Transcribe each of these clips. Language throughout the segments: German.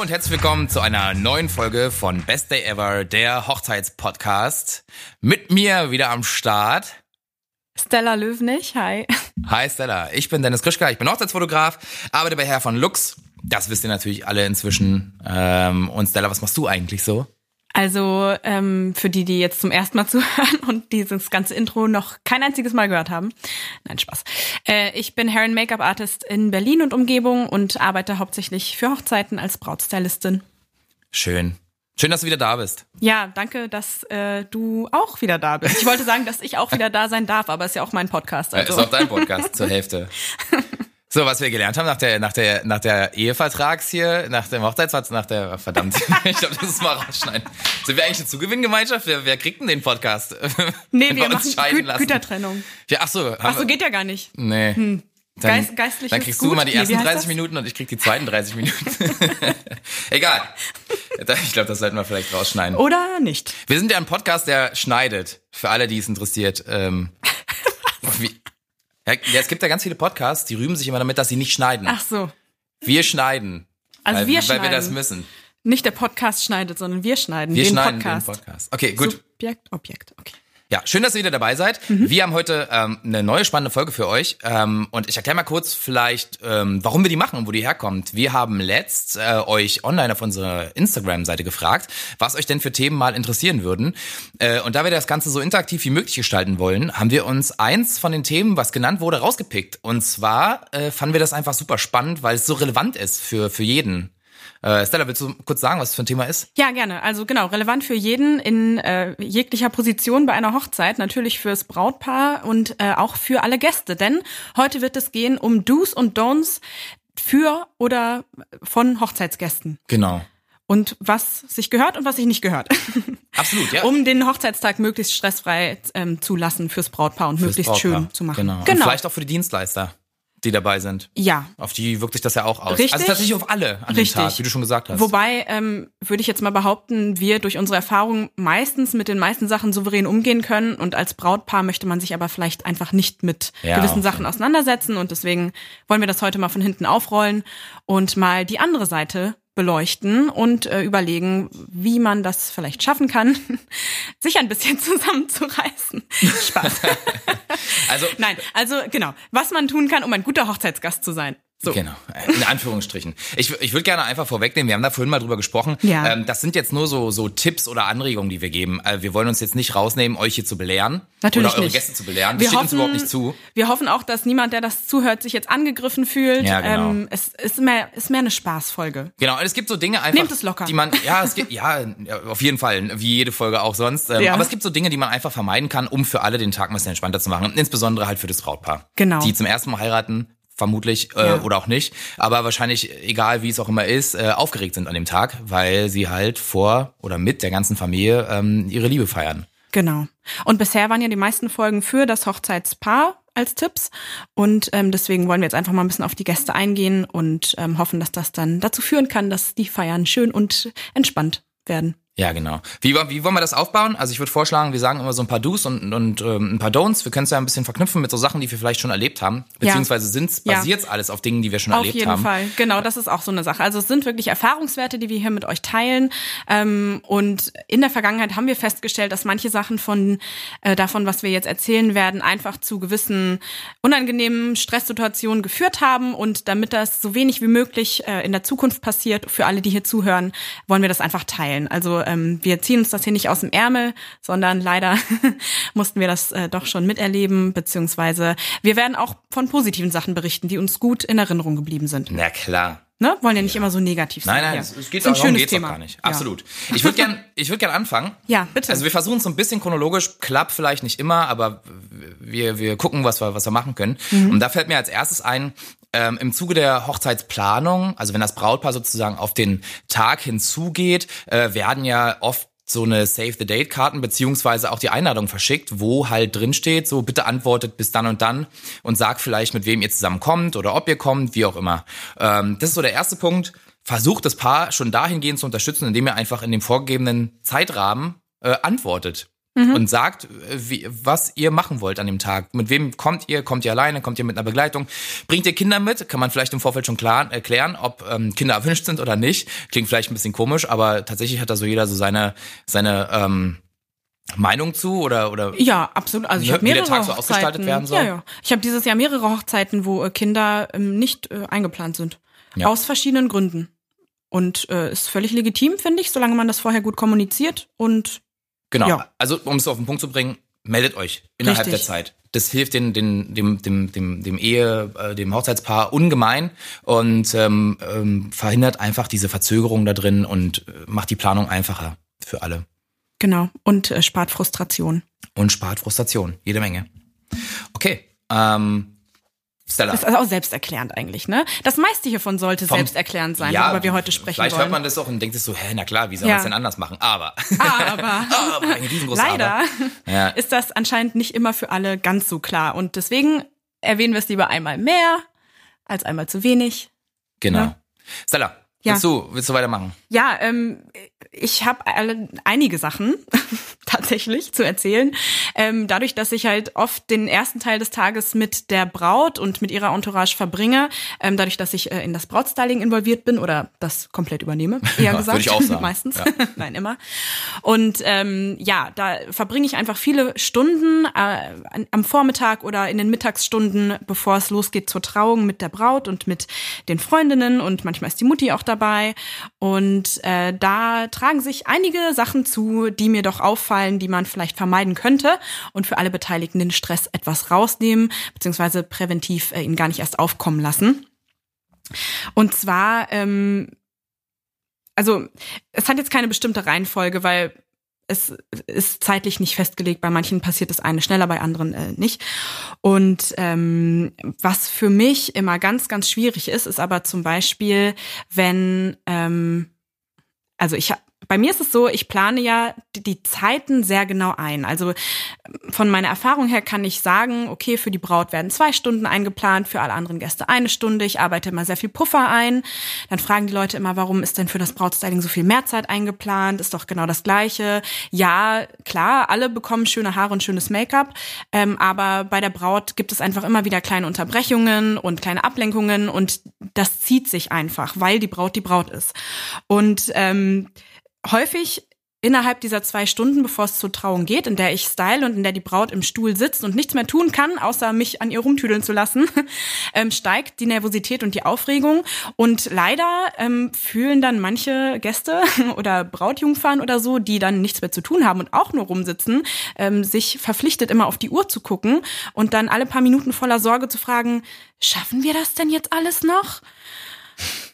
Hallo und herzlich willkommen zu einer neuen Folge von Best Day Ever, der Hochzeitspodcast. Mit mir wieder am Start. Stella Löwnig, hi. Hi Stella, ich bin Dennis Krischka, ich bin Hochzeitsfotograf, arbeite bei Herr von Lux. Das wisst ihr natürlich alle inzwischen. Ähm, und Stella, was machst du eigentlich so? Also ähm, für die, die jetzt zum ersten Mal zuhören und dieses ganze Intro noch kein einziges Mal gehört haben. Nein, Spaß. Äh, ich bin Hair and Make-up Artist in Berlin und Umgebung und arbeite hauptsächlich für Hochzeiten als Brautstylistin. Schön. Schön, dass du wieder da bist. Ja, danke, dass äh, du auch wieder da bist. Ich wollte sagen, dass ich auch wieder da sein darf, aber es ist ja auch mein Podcast. Also. Ja, ist auch dein Podcast zur Hälfte. So, was wir gelernt haben nach der, nach der, nach der Ehevertrags hier, nach dem Hochzeitsvertrag, nach der, verdammt, ich glaube, das ist mal rausschneiden. Sind wir eigentlich eine Zugewinngemeinschaft? Wer, wer kriegt denn den Podcast? Nee, wir, wir machen Gü lassen? Gütertrennung. Ja, ach so. Ach so, geht ja gar nicht. Nee. Hm. Dann, Geist, geistlich dann kriegst du immer die ersten nee, 30 Minuten und ich krieg die zweiten 30 Minuten. Egal. Ich glaube, das sollten wir vielleicht rausschneiden. Oder nicht. Wir sind ja ein Podcast, der schneidet. Für alle, die es interessiert. Ähm, wie, ja, es gibt ja ganz viele Podcasts, die rühmen sich immer damit, dass sie nicht schneiden. Ach so. Wir schneiden. Also weil, wir weil schneiden. wir das müssen. Nicht der Podcast schneidet, sondern wir schneiden wir den schneiden Podcast. den Podcast. Okay, gut. Subjekt, Objekt, okay. Ja, schön, dass ihr wieder dabei seid. Mhm. Wir haben heute ähm, eine neue spannende Folge für euch. Ähm, und ich erkläre mal kurz vielleicht, ähm, warum wir die machen und wo die herkommt. Wir haben letzt äh, euch online auf unserer Instagram-Seite gefragt, was euch denn für Themen mal interessieren würden. Äh, und da wir das Ganze so interaktiv wie möglich gestalten wollen, haben wir uns eins von den Themen, was genannt wurde, rausgepickt. Und zwar äh, fanden wir das einfach super spannend, weil es so relevant ist für, für jeden. Äh, Stella, willst du kurz sagen, was das für ein Thema ist? Ja, gerne. Also genau, relevant für jeden in äh, jeglicher Position bei einer Hochzeit, natürlich fürs Brautpaar und äh, auch für alle Gäste. Denn heute wird es gehen um Do's und Don'ts für oder von Hochzeitsgästen. Genau. Und was sich gehört und was sich nicht gehört. Absolut, ja. Um den Hochzeitstag möglichst stressfrei ähm, zu lassen fürs Brautpaar und Fürs möglichst Brautpaar. schön zu machen. Genau. genau. Und vielleicht auch für die Dienstleister, die dabei sind. Ja. Auf die wirkt sich das ja auch aus. Richtig. Also tatsächlich auf alle an Richtig. dem Tag, wie du schon gesagt hast. Wobei, ähm, würde ich jetzt mal behaupten, wir durch unsere Erfahrung meistens mit den meisten Sachen souverän umgehen können und als Brautpaar möchte man sich aber vielleicht einfach nicht mit Ja, gewissen. Sachen auseinandersetzen und deswegen wollen wir das heute mal von hinten aufrollen und mal die andere Seite beleuchten und äh, überlegen, wie man das vielleicht schaffen kann, sich ein bisschen zusammenzureißen. Spaß. Also, Nein, also genau, was man tun kann, um ein guter Hochzeitsgast zu sein. So. Genau, in Anführungsstrichen. Ich, ich würde gerne einfach vorwegnehmen, wir haben da vorhin mal drüber gesprochen. Ja. Ähm, das sind jetzt nur so, so Tipps oder Anregungen, die wir geben. Äh, wir wollen uns jetzt nicht rausnehmen, euch hier zu belehren. Natürlich Oder eure nicht. Gäste zu belehren. Das Wir steht uns hoffen- überhaupt nicht zu. Wir hoffen auch, dass niemand, der das zuhört, sich jetzt angegriffen fühlt. Ja, genau. ähm, es ist mehr, ist mehr eine Spaßfolge. Genau, und es gibt so Dinge einfach, Nehmt es locker. die man, ja, es gibt, ja, ja, auf jeden Fall, wie jede Folge auch sonst. Ähm, Ja. Aber es gibt so Dinge, die man einfach vermeiden kann, um für alle den Tag ein bisschen entspannter zu machen. Insbesondere halt für das Brautpaar. Genau. Die zum ersten Mal heiraten, vermutlich, äh, Ja. oder auch nicht. Aber wahrscheinlich, egal wie es auch immer ist, äh, aufgeregt sind an dem Tag, weil sie halt vor oder mit der ganzen Familie ähm, ihre Liebe feiern. Genau. Und bisher waren ja die meisten Folgen für das Hochzeitspaar als Tipps. Und ähm, deswegen wollen wir jetzt einfach mal ein bisschen auf die Gäste eingehen und ähm, hoffen, dass das dann dazu führen kann, dass die Feiern schön und entspannt werden. Ja, genau. Wie, wie wollen wir das aufbauen? Also ich würde vorschlagen, wir sagen immer so ein paar Do's und, und ähm, ein paar Don'ts. Wir können es ja ein bisschen verknüpfen mit so Sachen, die wir vielleicht schon erlebt haben. Beziehungsweise sind's, Ja. alles auf Dingen, die wir schon Auf erlebt jeden haben. Fall, genau, das ist auch so eine Sache. Also es sind wirklich Erfahrungswerte, die wir hier mit euch teilen. Ähm, und in der Vergangenheit haben wir festgestellt, dass manche Sachen von äh, davon, was wir jetzt erzählen werden, einfach zu gewissen unangenehmen Stresssituationen geführt haben. Und damit das so wenig wie möglich äh, in der Zukunft passiert, für alle, die hier zuhören, wollen wir das einfach teilen. Also ähm, wir ziehen uns das hier nicht aus dem Ärmel, sondern leider mussten wir das äh, doch schon miterleben, beziehungsweise wir werden auch von positiven Sachen berichten, die uns gut in Erinnerung geblieben sind. Na klar. Ne? Wollen ja nicht immer so negativ sein. Nein, nein, es, es geht auch schönes geht's auch Thema. gar nicht. Ja. Absolut. Ich würde gern, ich würde gern anfangen. Ja, bitte. Also wir versuchen es so ein bisschen chronologisch, klappt vielleicht nicht immer, aber wir, wir gucken, was wir, was wir machen können. Mhm. Und da fällt mir als erstes ein, ähm, im Zuge der Hochzeitsplanung, also wenn das Brautpaar sozusagen auf den Tag hinzugeht, äh, werden ja oft so eine Save the Date Karten beziehungsweise auch die Einladung verschickt, wo halt drin steht, so bitte antwortet bis dann und dann und sagt vielleicht, mit wem ihr zusammen kommt oder ob ihr kommt, wie auch immer. Ähm, das ist so der erste Punkt. Versucht das Paar schon dahingehend zu unterstützen, indem ihr einfach in dem vorgegebenen Zeitrahmen äh, antwortet. Mhm. und sagt, wie, was ihr machen wollt an dem Tag. Mit wem kommt ihr? Kommt ihr alleine? Kommt ihr mit einer Begleitung? Bringt ihr Kinder mit? Kann man vielleicht im Vorfeld schon klar erklären, ob ähm, Kinder erwünscht sind oder nicht. Klingt vielleicht ein bisschen komisch, aber tatsächlich hat da so jeder so seine, seine ähm, Meinung zu oder oder ja absolut also ich habe mehrere wie der Tag so ausgestaltet werden soll ja ja ich habe dieses Jahr mehrere Hochzeiten wo äh, Kinder ähm, nicht äh, eingeplant sind ja. aus verschiedenen Gründen und äh, ist völlig legitim finde ich solange man das vorher gut kommuniziert und genau ja. also um es auf den Punkt zu bringen meldet euch innerhalb Richtig. der Zeit das hilft den, den, dem, dem, dem, dem Ehe, äh, dem Hochzeitspaar ungemein und ähm, ähm, verhindert einfach diese Verzögerung da drin und äh, macht die Planung einfacher für alle. Genau. Und äh, spart Frustration. Und spart Frustration. Jede Menge. Okay. Ähm, Stella. Das ist auch selbsterklärend eigentlich, ne? Das meiste hiervon sollte Vom, selbsterklärend sein, ja, worüber wir heute sprechen vielleicht wollen. hört man das auch und denkt sich so, hä, na klar, wie soll ja. man es denn anders machen? Aber. Aber. aber leider aber. Ja. ist das anscheinend nicht immer für alle ganz so klar. Und deswegen erwähnen wir es lieber einmal mehr als einmal zu wenig. Genau. Ne? Stella, ja. willst, du, willst du weitermachen? Ja, ähm, ich habe einige Sachen tatsächlich zu erzählen. Ähm, dadurch, dass ich halt oft den ersten Teil des Tages mit der Braut und mit ihrer Entourage verbringe, ähm, dadurch, dass ich äh, in das Brautstyling involviert bin oder das komplett übernehme, eher gesagt. Würde ich auch sagen. Meistens. Ja. Nein, immer. Und ähm, ja, da verbringe ich einfach viele Stunden äh, am Vormittag oder in den Mittagsstunden, bevor es losgeht zur Trauung mit der Braut und mit den Freundinnen und manchmal ist die Mutti auch dabei. Und äh, da tragen sich einige Sachen zu, die mir doch auffallen, die man vielleicht vermeiden könnte und für alle Beteiligten den Stress etwas rausnehmen, beziehungsweise präventiv äh, ihn gar nicht erst aufkommen lassen. Und zwar, ähm, also es hat jetzt keine bestimmte Reihenfolge, weil es ist zeitlich nicht festgelegt. Bei manchen passiert das eine schneller, bei anderen äh, nicht. Und ähm, was für mich immer ganz, ganz schwierig ist, ist aber zum Beispiel, wenn ähm, also ich bei mir ist es so, ich plane ja die Zeiten sehr genau ein. Also von meiner Erfahrung her kann ich sagen, okay, für die Braut werden zwei Stunden eingeplant, für alle anderen Gäste eine Stunde. Ich arbeite immer sehr viel Puffer ein. Dann fragen die Leute immer, warum ist denn für das Brautstyling so viel mehr Zeit eingeplant? Ist doch genau das Gleiche. Ja, klar, alle bekommen schöne Haare und schönes Make-up, ähm, aber bei der Braut gibt es einfach immer wieder kleine Unterbrechungen und kleine Ablenkungen und das zieht sich einfach, weil die Braut die Braut ist. Und ähm, häufig innerhalb dieser zwei Stunden, bevor es zur Trauung geht, in der ich style und in der die Braut im Stuhl sitzt und nichts mehr tun kann, außer mich an ihr rumtüdeln zu lassen, ähm, steigt die Nervosität und die Aufregung. Und leider ähm, fühlen dann manche Gäste oder Brautjungfern oder so, die dann nichts mehr zu tun haben und auch nur rumsitzen, ähm, sich verpflichtet, immer auf die Uhr zu gucken und dann alle paar Minuten voller Sorge zu fragen, schaffen wir das denn jetzt alles noch?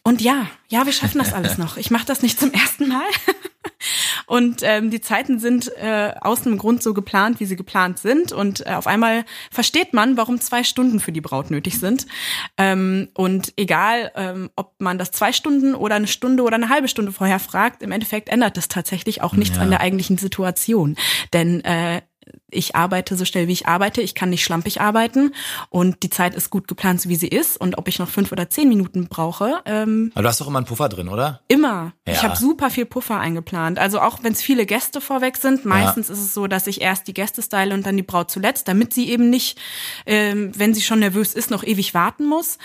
Und ja, ja, wir schaffen das alles noch. Ich mache das nicht zum ersten Mal. Und ähm, die Zeiten sind äh, aus einem Grund so geplant, wie sie geplant sind. Und äh, auf einmal versteht man, warum zwei Stunden für die Braut nötig sind. Ähm, und egal, ähm, ob man das zwei Stunden oder eine Stunde oder eine halbe Stunde vorher fragt, im Endeffekt ändert das tatsächlich auch nichts ja. an der eigentlichen Situation. Denn äh, ich arbeite so schnell, wie ich arbeite. Ich kann nicht schlampig arbeiten und die Zeit ist gut geplant, so wie sie ist. Und ob ich noch fünf oder zehn Minuten brauche. Ähm, Aber du hast doch immer einen Puffer drin, oder? Immer. Ja. Ich habe super viel Puffer eingeplant. Also auch wenn es viele Gäste vorweg sind, meistens ja. ist es so, dass ich erst die Gäste style und dann die Braut zuletzt, damit sie eben nicht, ähm, wenn sie schon nervös ist, noch ewig warten muss.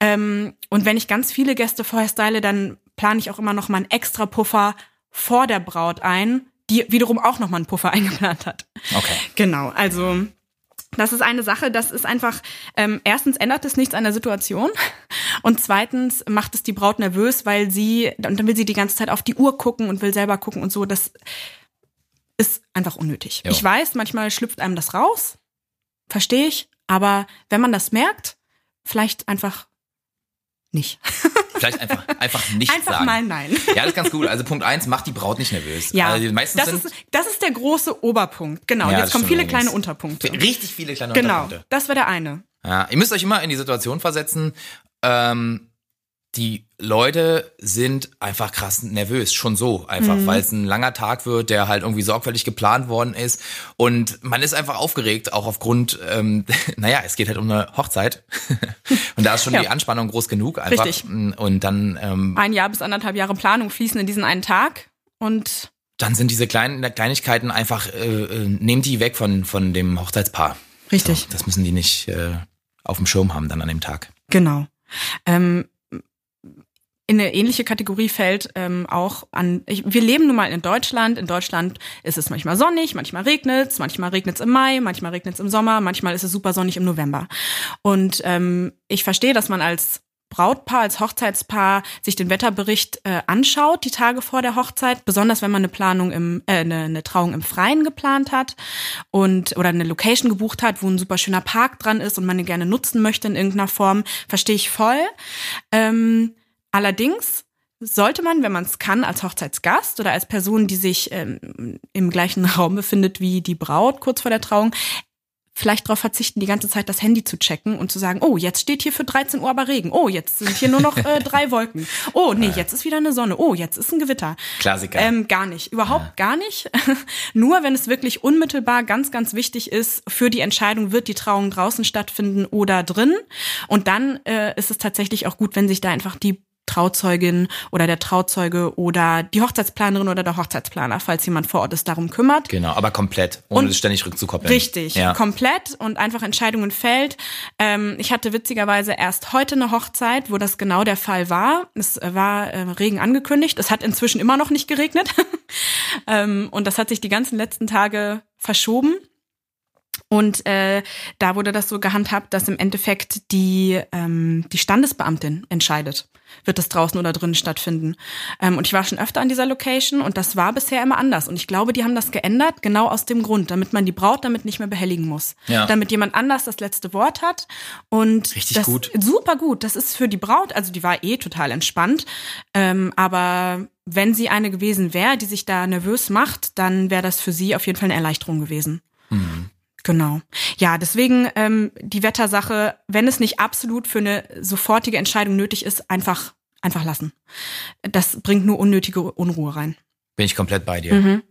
Ähm, und wenn ich ganz viele Gäste vorher style, dann plane ich auch immer noch mal einen extra Puffer vor der Braut ein, die wiederum auch nochmal einen Puffer eingeplant hat. Okay. Genau, also das ist eine Sache, das ist einfach, ähm, erstens ändert es nichts an der Situation und zweitens macht es die Braut nervös, weil sie, und dann will sie die ganze Zeit auf die Uhr gucken und will selber gucken und so, das ist einfach unnötig. Jo. Ich weiß, manchmal schlüpft einem das raus, verstehe ich, aber wenn man das merkt, vielleicht einfach nicht. Vielleicht einfach, einfach nicht einfach sagen. mal nein. Ja, das ist ganz cool. Also Punkt eins, macht die Braut nicht nervös. Ja, also meistens das, ist, das ist der große Oberpunkt. Genau, ja, jetzt kommen viele kleine Unterpunkte. Richtig viele kleine genau, Unterpunkte. Genau, das wäre der eine. Ja, ihr müsst euch immer in die Situation versetzen, ähm, die Leute sind einfach krass nervös, schon so einfach, mhm. weil es ein langer Tag wird, der halt irgendwie sorgfältig geplant worden ist und man ist einfach aufgeregt, auch aufgrund, ähm, naja, es geht halt um eine Hochzeit und da ist schon ja. die Anspannung groß genug einfach Richtig. und dann ähm, ein Jahr bis anderthalb Jahre Planung fließen in diesen einen Tag und dann sind diese kleinen Kleinigkeiten einfach, äh, äh, nehmt die weg von, von dem Hochzeitspaar. Richtig. So, das müssen die nicht äh, auf dem Schirm haben dann an dem Tag. Genau. Ähm, in eine ähnliche Kategorie fällt ähm, auch an, ich, wir leben nun mal in Deutschland. In Deutschland ist es manchmal sonnig, manchmal regnet es, manchmal regnet es im Mai, manchmal regnet es im Sommer, manchmal ist es super sonnig im November. Und ähm, ich verstehe, dass man als Brautpaar, als Hochzeitspaar sich den Wetterbericht äh, anschaut, die Tage vor der Hochzeit, besonders wenn man eine Planung im, äh, eine, eine Trauung im Freien geplant hat und oder eine Location gebucht hat, wo ein super schöner Park dran ist und man ihn gerne nutzen möchte in irgendeiner Form, verstehe ich voll. Ähm, allerdings sollte man, wenn man es kann, als Hochzeitsgast oder als Person, die sich ähm, im gleichen Raum befindet wie die Braut kurz vor der Trauung, vielleicht darauf verzichten, die ganze Zeit das Handy zu checken und zu sagen, oh, jetzt steht hier für 13 Uhr aber Regen. Oh, jetzt sind hier nur noch äh, drei Wolken. Oh, nee, jetzt ist wieder eine Sonne. Oh, jetzt ist ein Gewitter. Klassiker. Ähm, gar nicht. Überhaupt ja. gar nicht. nur wenn es wirklich unmittelbar ganz, ganz wichtig ist für die Entscheidung, wird die Trauung draußen stattfinden oder drin. Und dann äh, ist es tatsächlich auch gut, wenn sich da einfach die Trauzeugin oder der Trauzeuge oder die Hochzeitsplanerin oder der Hochzeitsplaner, falls jemand vor Ort ist, darum kümmert. Genau, aber komplett, ohne und ständig rückzukoppeln. Richtig, ja. komplett und einfach Entscheidungen fällt. Ähm, ich hatte witzigerweise erst heute eine Hochzeit, wo das genau der Fall war. Es war äh, Regen angekündigt. Es hat inzwischen immer noch nicht geregnet. ähm, und das hat sich die ganzen letzten Tage verschoben. Und äh, da wurde das so gehandhabt, dass im Endeffekt die, ähm, die Standesbeamtin entscheidet, wird das draußen oder drinnen stattfinden. Ähm, und ich war schon öfter an dieser Location und das war bisher immer anders. Und ich glaube, die haben das geändert, genau aus dem Grund, damit man die Braut damit nicht mehr behelligen muss. Ja. Damit jemand anders das letzte Wort hat. Und Richtig das, gut. Super gut. Das ist für die Braut, also die war eh total entspannt. Ähm, aber wenn sie eine gewesen wäre, die sich da nervös macht, dann wäre das für sie auf jeden Fall eine Erleichterung gewesen. Mhm. Genau. Ja, deswegen ähm, die Wettersache, wenn es nicht absolut für eine sofortige Entscheidung nötig ist, einfach einfach lassen. Das bringt nur unnötige Unruhe rein. Bin ich komplett bei dir. Mhm.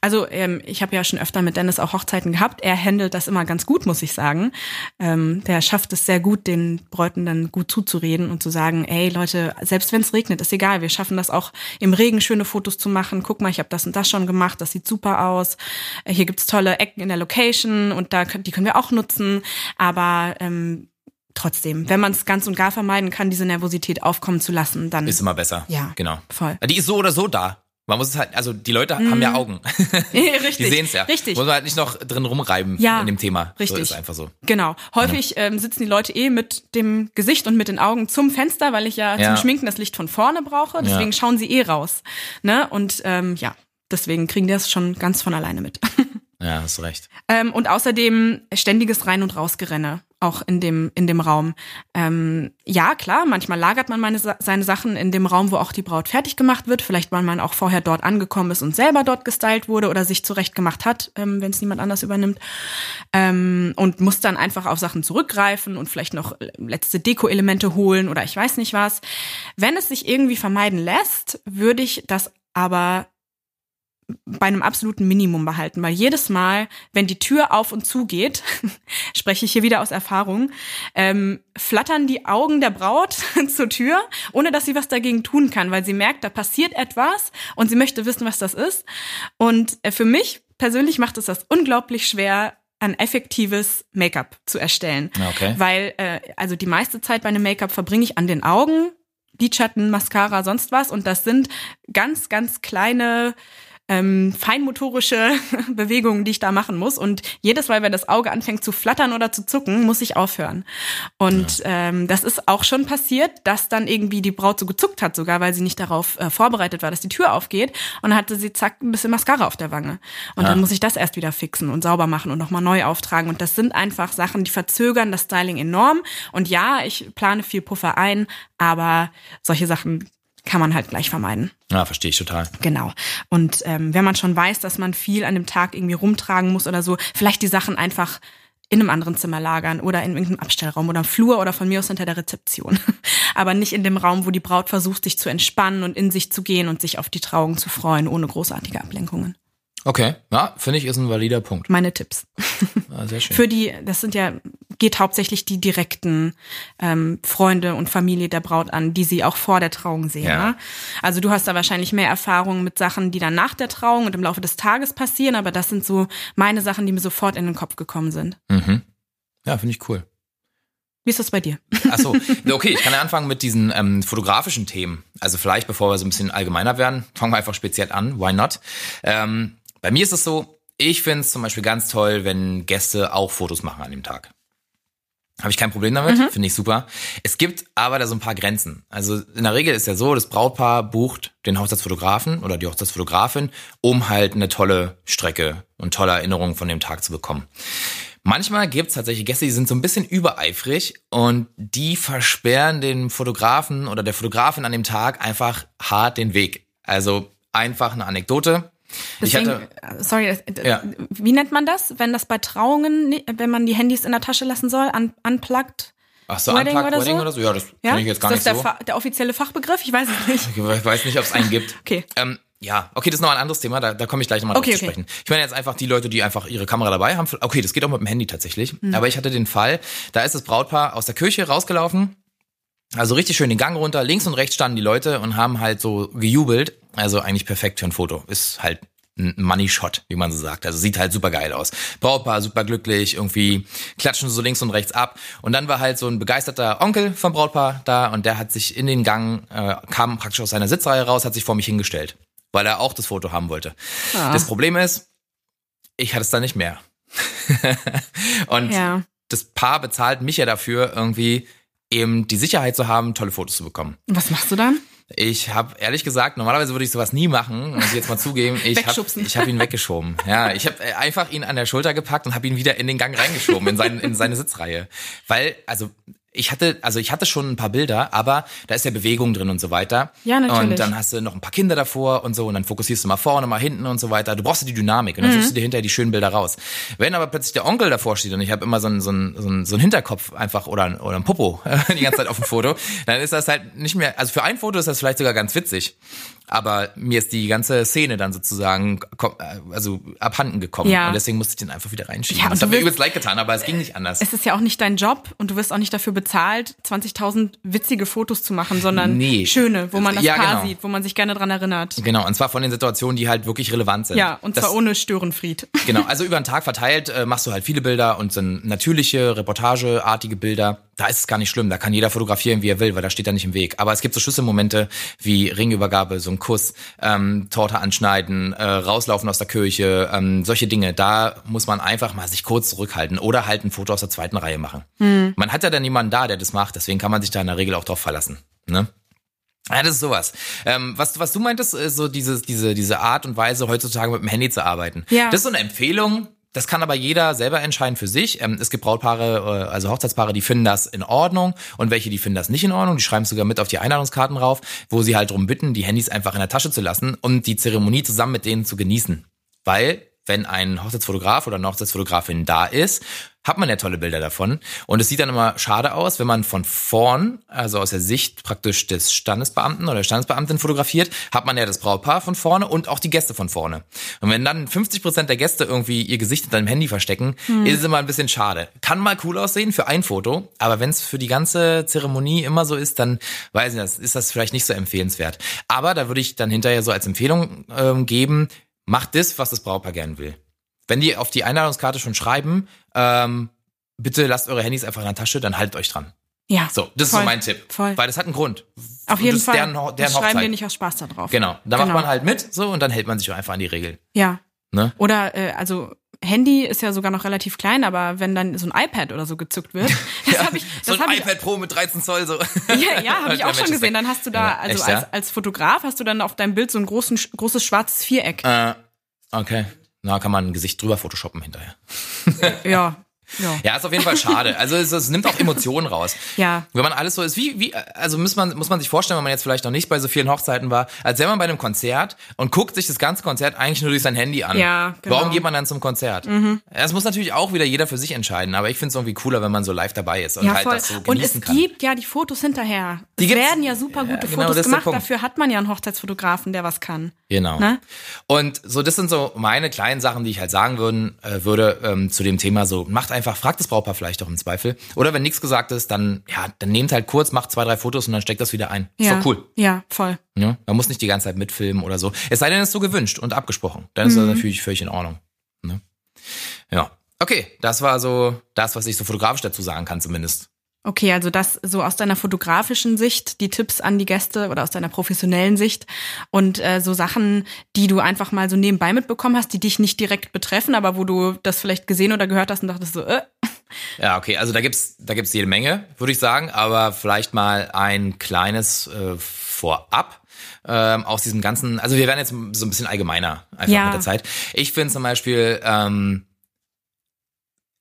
Also ähm, ich habe ja schon öfter mit Dennis auch Hochzeiten gehabt. Er handelt das immer ganz gut, muss ich sagen. Ähm, der schafft es sehr gut, den Bräuten dann gut zuzureden und zu sagen, ey Leute, selbst wenn es regnet, ist egal, wir schaffen das auch im Regen schöne Fotos zu machen. Guck mal, ich habe das und das schon gemacht, das sieht super aus. Äh, hier gibt's tolle Ecken in der Location und da die können wir auch nutzen. Aber ähm, trotzdem, wenn man es ganz und gar vermeiden kann, diese Nervosität aufkommen zu lassen, dann ist immer besser. Ja, genau. Voll. Die ist so oder so da. Man muss es halt, also die Leute mm. haben ja Augen. richtig. Die sehen es ja. Richtig. Muss man halt nicht noch drin rumreiben ja, in dem Thema. Richtig. So ist einfach so. Genau. Häufig ja. ähm, sitzen die Leute eh mit dem Gesicht und mit den Augen zum Fenster, weil ich ja, ja. zum Schminken das Licht von vorne brauche. Deswegen schauen sie eh raus. Ne? Und ähm, ja, deswegen kriegen die das schon ganz von alleine mit. Ja, hast recht. Ähm, und außerdem ständiges Rein- und Rausgerenne auch in dem in dem Raum. Ähm, ja, klar, manchmal lagert man meine, seine Sachen in dem Raum, wo auch die Braut fertig gemacht wird. Vielleicht, weil man auch vorher dort angekommen ist und selber dort gestylt wurde oder sich zurecht gemacht hat, ähm, wenn es niemand anders übernimmt. Ähm, und muss dann einfach auf Sachen zurückgreifen und vielleicht noch letzte Deko-Elemente holen oder ich weiß nicht was. Wenn es sich irgendwie vermeiden lässt, würde ich das aber bei einem absoluten Minimum behalten, weil jedes Mal, wenn die Tür auf und zu geht, spreche ich hier wieder aus Erfahrung, ähm, flattern die Augen der Braut zur Tür, ohne dass sie was dagegen tun kann, weil sie merkt, da passiert etwas und sie möchte wissen, was das ist. Und äh, für mich persönlich macht es das unglaublich schwer, ein effektives Make-up zu erstellen, okay. weil äh, also die meiste Zeit bei einem Make-up verbringe ich an den Augen, Lidschatten, Mascara, sonst was und das sind ganz, ganz kleine ähm, feinmotorische Bewegungen, die ich da machen muss. Und jedes Mal, wenn das Auge anfängt zu flattern oder zu zucken, muss ich aufhören. Und ja. ähm, das ist auch schon passiert, dass dann irgendwie die Braut so gezuckt hat, sogar weil sie nicht darauf äh, vorbereitet war, dass die Tür aufgeht. Und dann hatte sie zack ein bisschen Mascara auf der Wange. Und ja. dann muss ich das erst wieder fixen und sauber machen und nochmal neu auftragen. Und das sind einfach Sachen, die verzögern das Styling enorm. Und ja, ich plane viel Puffer ein, aber solche Sachen kann man halt gleich vermeiden. Ja, verstehe ich total. Genau. Und ähm, wenn man schon weiß, dass man viel an dem Tag irgendwie rumtragen muss oder so, vielleicht die Sachen einfach in einem anderen Zimmer lagern oder in irgendeinem Abstellraum oder im Flur oder von mir aus hinter der Rezeption. Aber nicht in dem Raum, wo die Braut versucht, sich zu entspannen und in sich zu gehen und sich auf die Trauung zu freuen, ohne großartige Ablenkungen. Okay, ja, finde ich ist ein valider Punkt. Meine Tipps. Ah, sehr schön. Für die, das sind ja geht hauptsächlich die direkten ähm, Freunde und Familie der Braut an, die sie auch vor der Trauung sehen. Ja. Ne? Also du hast da wahrscheinlich mehr Erfahrung mit Sachen, die dann nach der Trauung und im Laufe des Tages passieren, aber das sind so meine Sachen, die mir sofort in den Kopf gekommen sind. Mhm. Ja, finde ich cool. Wie ist das bei dir? Achso, okay, ich kann ja anfangen mit diesen ähm, fotografischen Themen. Also vielleicht, bevor wir so ein bisschen allgemeiner werden, fangen wir einfach speziell an. Why not? Ähm, bei mir ist es so, ich finde es zum Beispiel ganz toll, wenn Gäste auch Fotos machen an dem Tag. Habe ich kein Problem damit, Mhm. finde ich super. Es gibt aber da so ein paar Grenzen. Also in der Regel ist ja so, das Brautpaar bucht den Hochzeitsfotografen oder die Hochzeitsfotografin, um halt eine tolle Strecke und tolle Erinnerungen von dem Tag zu bekommen. Manchmal gibt's tatsächlich Gäste, die sind so ein bisschen übereifrig und die versperren dem Fotografen oder der Fotografin an dem Tag einfach hart den Weg. Also einfach eine Anekdote. Deswegen, hatte, äh, sorry, äh, Ja. wie nennt man das, wenn das bei Trauungen, ni- wenn man die Handys in der Tasche lassen soll, un unplugged? ach so, Wedding Unplugged oder Wedding so? oder so? Ja, das Ja, finde ich jetzt gar ist nicht das so. der, Fa- der offizielle Fachbegriff? Ich weiß es nicht. Ich weiß nicht, ob es einen gibt. Okay. Ähm, ja, okay, das ist noch ein anderes Thema, da, da komme ich gleich nochmal Okay, drauf zu okay. sprechen. Ich meine jetzt einfach die Leute, die einfach ihre Kamera dabei haben. Okay, das geht auch mit dem Handy tatsächlich. Hm. Aber ich hatte den Fall, da ist das Brautpaar aus der Kirche rausgelaufen. Also richtig schön den Gang runter, links und rechts standen die Leute und haben halt so gejubelt. Also eigentlich perfekt für ein Foto. Ist halt ein Money Shot, wie man so sagt. Also sieht halt super geil aus. Brautpaar super glücklich, irgendwie klatschen so links und rechts ab. Und dann war halt so ein begeisterter Onkel vom Brautpaar da und der hat sich in den Gang, äh, kam praktisch aus seiner Sitzreihe raus, hat sich vor mich hingestellt, weil er auch das Foto haben wollte. Ah. Das Problem ist, ich hatte es da nicht mehr. und Ja. das Paar bezahlt mich ja dafür, irgendwie eben die Sicherheit zu haben, tolle Fotos zu bekommen. Und was machst du dann? Ich habe ehrlich gesagt, normalerweise würde ich sowas nie machen, muss ich jetzt mal zugeben. Ich habe hab ihn weggeschoben. Ja, ich habe einfach ihn an der Schulter gepackt und habe ihn wieder in den Gang reingeschoben, in, seinen, in seine Sitzreihe. Weil, also ich hatte, also ich hatte schon ein paar Bilder, aber da ist ja Bewegung drin und so weiter. Ja, natürlich. Und dann hast du noch ein paar Kinder davor und so und dann fokussierst du mal vorne, mal hinten und so weiter. Du brauchst ja die Dynamik und dann Mhm. suchst du dir hinterher die schönen Bilder raus. Wenn aber plötzlich der Onkel davor steht und ich habe immer so einen, so, einen, so, einen, Hinterkopf einfach oder, ein- oder ein Popo die ganze Zeit auf dem Foto, dann ist das halt nicht mehr, also für ein Foto ist das vielleicht sogar ganz witzig. Aber mir ist die ganze Szene dann sozusagen äh, also abhanden gekommen. Ja. Und deswegen musste ich den einfach wieder reinschieben. Ja, und hat mir übelst leid getan, aber es ging nicht anders. Es ist ja auch nicht dein Job und du wirst auch nicht dafür bezahlt, 20.000 witzige Fotos zu machen, sondern Nee. schöne, wo man das Ja, Paar genau. sieht, wo man sich gerne dran erinnert. Genau, und zwar von den Situationen, die halt wirklich relevant sind. Ja, und Das- zwar ohne Störenfried. Genau, also über den Tag verteilt äh, machst du halt viele Bilder und sind natürliche, reportageartige Bilder. Da ist es gar nicht schlimm, da kann jeder fotografieren, wie er will, weil da steht er nicht im Weg. Aber es gibt so Schlüsselmomente wie Ringübergabe, so ein Kuss, ähm, Torte anschneiden, äh, rauslaufen aus der Kirche, ähm, solche Dinge. Da muss man einfach mal sich kurz zurückhalten oder halt ein Foto aus der zweiten Reihe machen. Man hat ja dann niemanden da, der das macht, deswegen kann man sich da in der Regel auch drauf verlassen. Ne? Ja, das ist sowas. Ähm, was, was du meintest, ist so diese, diese, diese Art und Weise, heutzutage mit dem Handy zu arbeiten. Ja. Das ist so eine Empfehlung. Das kann aber jeder selber entscheiden für sich. Ähm, es gibt Brautpaare, äh, also Hochzeitspaare, die finden das in Ordnung und welche, die finden das nicht in Ordnung. Die schreiben sogar mit auf die Einladungskarten rauf, wo sie halt drum bitten, die Handys einfach in der Tasche zu lassen und die Zeremonie zusammen mit denen zu genießen. Weil, wenn ein Hochzeitsfotograf oder eine Hochzeitsfotografin da ist, hat man ja tolle Bilder davon. Und es sieht dann immer schade aus, wenn man von vorn, also aus der Sicht praktisch des Standesbeamten oder der Standesbeamtin fotografiert, hat man ja das Brautpaar von vorne und auch die Gäste von vorne. Und wenn dann 50 Prozent der Gäste irgendwie ihr Gesicht hinter dem Handy verstecken, ist es immer ein bisschen schade. Kann mal cool aussehen für ein Foto, aber wenn es für die ganze Zeremonie immer so ist, dann weiß ich nicht, ist das vielleicht nicht so empfehlenswert. Aber da würde ich dann hinterher so als Empfehlung ähm, geben, macht das, was das Brautpaar gern will. Wenn die auf die Einladungskarte schon schreiben, ähm, bitte lasst eure Handys einfach in der Tasche, dann haltet euch dran. Ja. So, das ist voll, so mein Tipp. Voll. Weil das hat einen Grund. Auf Und jeden das ist Fall. Deren, deren das schreiben wir nicht aus Spaß da drauf. Genau. Da Genau. macht man halt mit, so, und dann hält man sich auch einfach an die Regeln. Ja. Ne? Oder, äh, also, Handy ist ja sogar noch relativ klein, aber wenn dann so ein iPad oder so gezückt wird, das habe ich, So das ein hab ich, iPad Pro mit 13 Zoll, so. ja, ja, habe ich auch schon Mensch gesehen. Dann hast du da, Ja, also echt, ja? als, als Fotograf hast du dann auf deinem Bild so ein großen, großes schwarzes Viereck. Äh, okay. Na, kann man ein Gesicht drüber photoshoppen hinterher. Ja, ja. Ja, ist auf jeden Fall schade. Also es, es nimmt auch Emotionen raus. Ja. Wenn man alles so ist, wie, wie, also muss man, muss man sich vorstellen, wenn man jetzt vielleicht noch nicht bei so vielen Hochzeiten war, als wäre man bei einem Konzert und guckt sich das ganze Konzert eigentlich nur durch sein Handy an. Ja, genau. Warum geht man dann zum Konzert? Das muss natürlich auch wieder jeder für sich entscheiden, aber ich finde es irgendwie cooler, wenn man so live dabei ist und Ja, halt voll. das so und genießen es kann. gibt ja die Fotos hinterher. Die es werden ja super gute Ja, genau, Fotos gemacht. Dafür hat man ja einen Hochzeitsfotografen, der was kann. Genau. Ne? Und so, das sind so meine kleinen Sachen, die ich halt sagen würden, äh, würde ähm, zu dem Thema so, macht einfach, fragt das Brautpaar vielleicht auch im Zweifel. Oder wenn nichts gesagt ist, dann, ja, dann nehmt halt kurz, macht zwei, drei Fotos und dann steckt das wieder ein. Ist ja. doch cool. Ja, voll. Ja? Man muss nicht die ganze Zeit mitfilmen oder so. Es sei denn, es ist so gewünscht und abgesprochen. Dann ist das natürlich völlig in Ordnung. Ne? Ja. Okay, das war so das, was ich so fotografisch dazu sagen kann, zumindest. Okay, also das so aus deiner fotografischen Sicht, die Tipps an die Gäste oder aus deiner professionellen Sicht und äh, so Sachen, die du einfach mal so nebenbei mitbekommen hast, die dich nicht direkt betreffen, aber wo du das vielleicht gesehen oder gehört hast und dachtest so, äh. Ja, okay, also da gibt's da gibt's jede Menge, würde ich sagen, aber vielleicht mal ein kleines äh, vorab ähm, aus diesem ganzen, also wir werden jetzt so ein bisschen allgemeiner einfach Ja. mit der Zeit. Ich finde zum Beispiel ähm,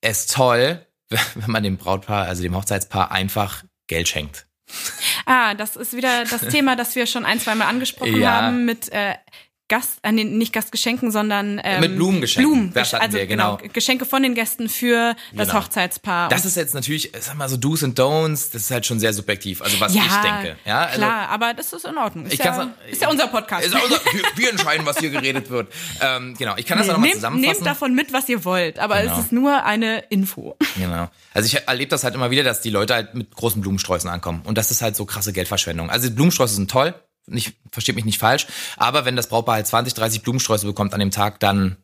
es toll, wenn man dem Brautpaar, also dem Hochzeitspaar einfach Geld schenkt. Ah, das ist wieder das Thema, das wir schon ein, zweimal angesprochen Ja. haben mit äh, Gast, äh, nicht Gastgeschenken, sondern ähm, Mit Blumengeschenken. Blumen, Das hatten also wir, genau. Geschenke von den Gästen für das Genau. Hochzeitspaar. Das ist jetzt natürlich, sag mal so Do's und Don'ts, das ist halt schon sehr subjektiv, also was ja, ich denke. Ja, also, klar, aber das ist in Ordnung. Ist, Ich ja, kann's- ist ja unser Podcast. Ist unser, wir, wir entscheiden, was hier geredet wird. Ähm, genau, ich kann das Nee, auch nochmal nehmt, zusammenfassen. nehmt davon mit, was ihr wollt, aber Genau. es ist nur eine Info. Genau. Also ich erlebe das halt immer wieder, dass die Leute halt mit großen Blumensträußen ankommen. Und das ist halt so krasse Geldverschwendung. Also Blumensträuße sind toll, nicht, versteht mich nicht falsch, aber wenn das Brautpaar halt 20, 30 Blumensträuße bekommt an dem Tag, dann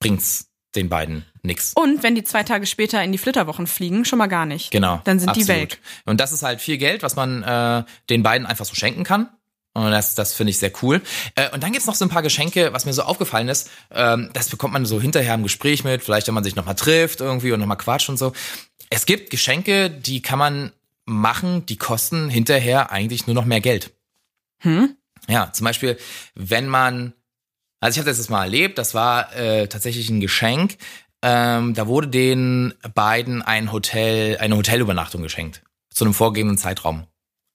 bringt's den beiden nix. Und wenn die zwei Tage später in die Flitterwochen fliegen, schon mal gar nicht. Genau. Dann sind absolut. die weg. Und das ist halt viel Geld, was man äh, den beiden einfach so schenken kann. Und das, das finde ich sehr cool. Äh, und dann gibt's noch so ein paar Geschenke, was mir so aufgefallen ist. Ähm, das bekommt man so hinterher im Gespräch mit, vielleicht wenn man sich nochmal trifft irgendwie und nochmal quatscht und so. Es gibt Geschenke, die kann man machen, die kosten hinterher eigentlich nur noch mehr Geld. Hm? Ja, zum Beispiel, wenn man, also ich habe das jetzt mal erlebt, das war äh, tatsächlich ein Geschenk. Ähm, da wurde den beiden ein Hotel, eine Hotelübernachtung geschenkt. Zu einem vorgegebenen Zeitraum.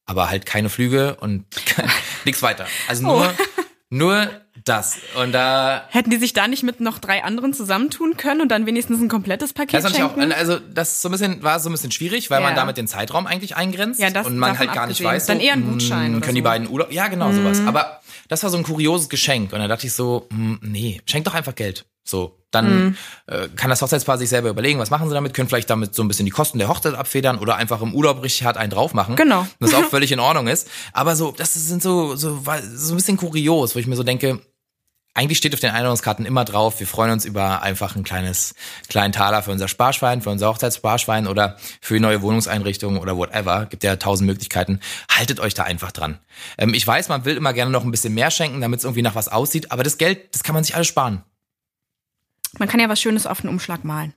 Aber halt keine Flüge und nichts weiter. Also nur, nur das. Und da Hätten die sich da nicht mit noch drei anderen zusammentun können und dann wenigstens ein komplettes Paket Das ich auch, schenken? also das so ein bisschen, war so ein bisschen schwierig, weil Ja. man damit den Zeitraum eigentlich eingrenzt Ja, das und man halt gar nicht abgesehen. weiß, Dann eher ein mh, Gutschein oder können die so. Mhm. beiden Urlaub, ja genau sowas. Aber das war so ein kurioses Geschenk und da dachte ich so, mh, nee, schenk doch einfach Geld. So, dann Mhm. äh, kann das Hochzeitspaar sich selber überlegen, was machen sie damit, können vielleicht damit so ein bisschen die Kosten der Hochzeit abfedern oder einfach im Urlaub richtig hart einen drauf machen. Genau. Was auch völlig in Ordnung ist. Aber so, das sind so, so, so ein bisschen kurios, wo ich mir so denke, eigentlich steht auf den Einladungskarten immer drauf, wir freuen uns über einfach ein kleines, kleinen Taler für unser Sparschwein, für unser Hochzeitssparschwein oder für die neue Wohnungseinrichtung oder whatever. Gibt ja tausend Möglichkeiten. Haltet euch da einfach dran. Ähm, ich weiß, man will immer gerne noch ein bisschen mehr schenken, damit es irgendwie nach was aussieht, aber das Geld, das kann man sich alles sparen. Man kann ja was Schönes auf den Umschlag malen.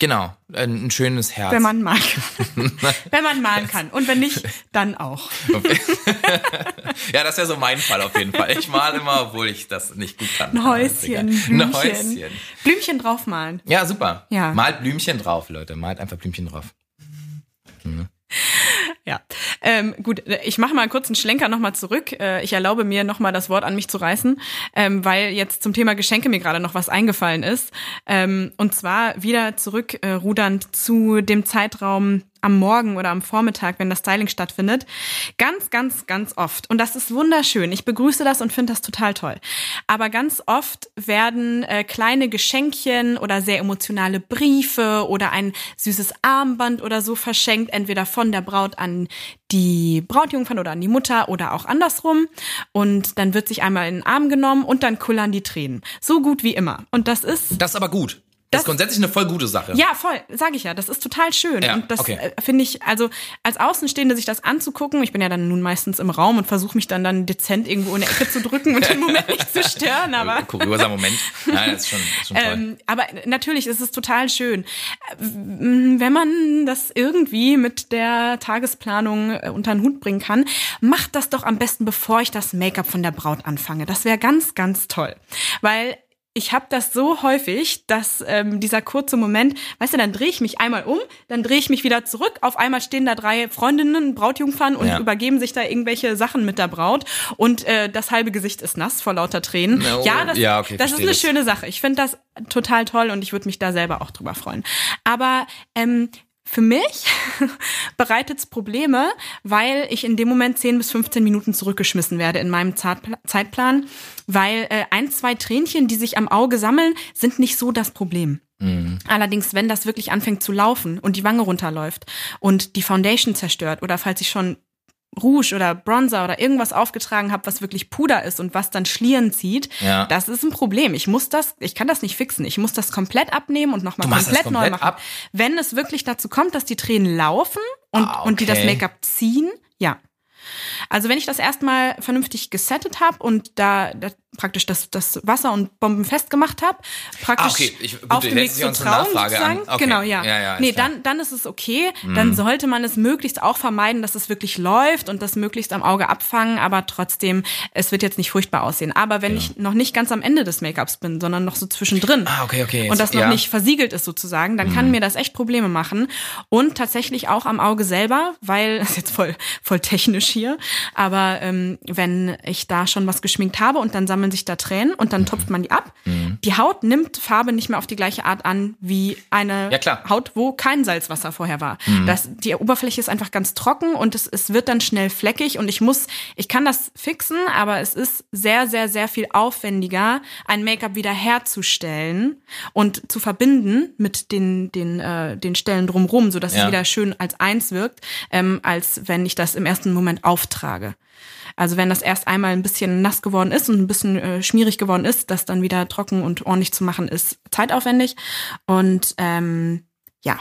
Genau. Ein, schönes Herz. Wenn man malen kann. wenn man malen kann. Und wenn nicht, dann auch. ja, das wäre so mein Fall auf jeden Fall. Ich male immer, obwohl ich das nicht gut kann. Ein Häuschen, Ein Blümchen. Häuschen. Blümchen draufmalen. Ja, super. Ja. Malt Blümchen drauf, Leute. Malt einfach Blümchen drauf. Ja, ähm, gut, ich mache mal kurz einen Schlenker nochmal zurück. Äh, ich erlaube mir nochmal das Wort an mich zu reißen, ähm, weil jetzt zum Thema Geschenke mir gerade noch was eingefallen ist. Ähm, und zwar wieder zurückrudernd äh, rudernd zu dem Zeitraum am Morgen oder am Vormittag, wenn das Styling stattfindet. Ganz, ganz, ganz oft. Und das ist wunderschön. Ich begrüße das und finde das total toll. Aber ganz oft werden äh, kleine Geschenkchen oder sehr emotionale Briefe oder ein süßes Armband oder so verschenkt, entweder von der Braut an die Brautjungfern oder an die Mutter oder auch andersrum. Und dann wird sich einmal in den Arm genommen und dann kullern die Tränen. So gut wie immer. Und das ist Das ist aber gut. Das, ist grundsätzlich eine voll gute Sache. ja, voll, sage ich ja. Das ist total schön. Ja, und das okay. äh, finde ich, also als Außenstehende sich das anzugucken, ich bin ja dann nun meistens im Raum und versuche mich dann dann dezent irgendwo in der Ecke zu drücken und den Moment nicht zu stören, aber. Kurioser Moment. Nein, das ist schon, ist schon toll. Ähm, aber natürlich ist es total schön. Äh, Wenn man das irgendwie mit der Tagesplanung äh, unter den Hut bringen kann, macht das doch am besten, bevor ich das Make-up von der Braut anfange. Das wäre ganz, ganz toll. Weil ich habe das so häufig, dass ähm, dieser kurze Moment, weißt du, dann drehe ich mich einmal um, dann drehe ich mich wieder zurück, auf einmal stehen da drei Freundinnen, Brautjungfern und Ja. übergeben sich da irgendwelche Sachen mit der Braut und äh, das halbe Gesicht ist nass vor lauter Tränen. No. Ja, das, Ja, okay, das ist eine das. schöne Sache. Ich finde das total toll und ich würde mich da selber auch drüber freuen. Aber ähm, Für mich bereitet es Probleme, weil ich in dem Moment 10 bis 15 Minuten zurückgeschmissen werde in meinem Zeitplan, weil äh, ein, zwei Tränchen, die sich am Auge sammeln, sind nicht so das Problem. Mhm. Allerdings, wenn das wirklich anfängt zu laufen und die Wange runterläuft und die Foundation zerstört oder falls ich schon Rouge oder Bronzer oder irgendwas aufgetragen habe, was wirklich Puder ist und was dann Schlieren zieht, ja. das ist ein Problem. Ich muss das, ich kann das nicht fixen. Ich muss das komplett abnehmen und nochmal komplett, komplett neu machen. Ab? Wenn es wirklich dazu kommt, dass die Tränen laufen und, ah, okay. und die das Make-up ziehen, ja. Also wenn ich das erstmal vernünftig gesettet habe und da, da praktisch das, das Wasser und Bomben festgemacht habe, praktisch ah, okay. ich, gut, auf dem Weg zur Trauung sozusagen. Okay. Genau, ja. ja, ja nee, dann, dann ist es okay. Mhm. Dann sollte man es möglichst auch vermeiden, dass es wirklich läuft und das möglichst am Auge abfangen, aber trotzdem, es wird jetzt nicht furchtbar aussehen. Aber wenn ja. ich noch nicht ganz am Ende des Make-ups bin, sondern noch so zwischendrin ah, okay, okay. und das noch nicht versiegelt ist sozusagen, dann mhm. kann mir das echt Probleme machen. Und tatsächlich auch am Auge selber, weil, das ist jetzt voll, voll technisch hier, aber ähm, wenn ich da schon was geschminkt habe und dann sammeln sich da Tränen und dann mhm. tupft man die ab. Mhm. Die Haut nimmt Farbe nicht mehr auf die gleiche Art an wie eine ja, Haut, wo kein Salzwasser vorher war. Mhm. Das, die Oberfläche ist einfach ganz trocken und es, es wird dann schnell fleckig und ich muss, ich kann das fixen, aber es ist sehr, sehr, sehr viel aufwendiger, ein Make-up wieder herzustellen und zu verbinden mit den, den, äh, den Stellen drumrum, sodass ja. es wieder schön als eins wirkt, ähm, als wenn ich das im ersten Moment auftrage. Also wenn das erst einmal ein bisschen nass geworden ist und ein bisschen äh, schmierig geworden ist, das dann wieder trocken und ordentlich zu machen, ist zeitaufwendig. Und ähm, ja,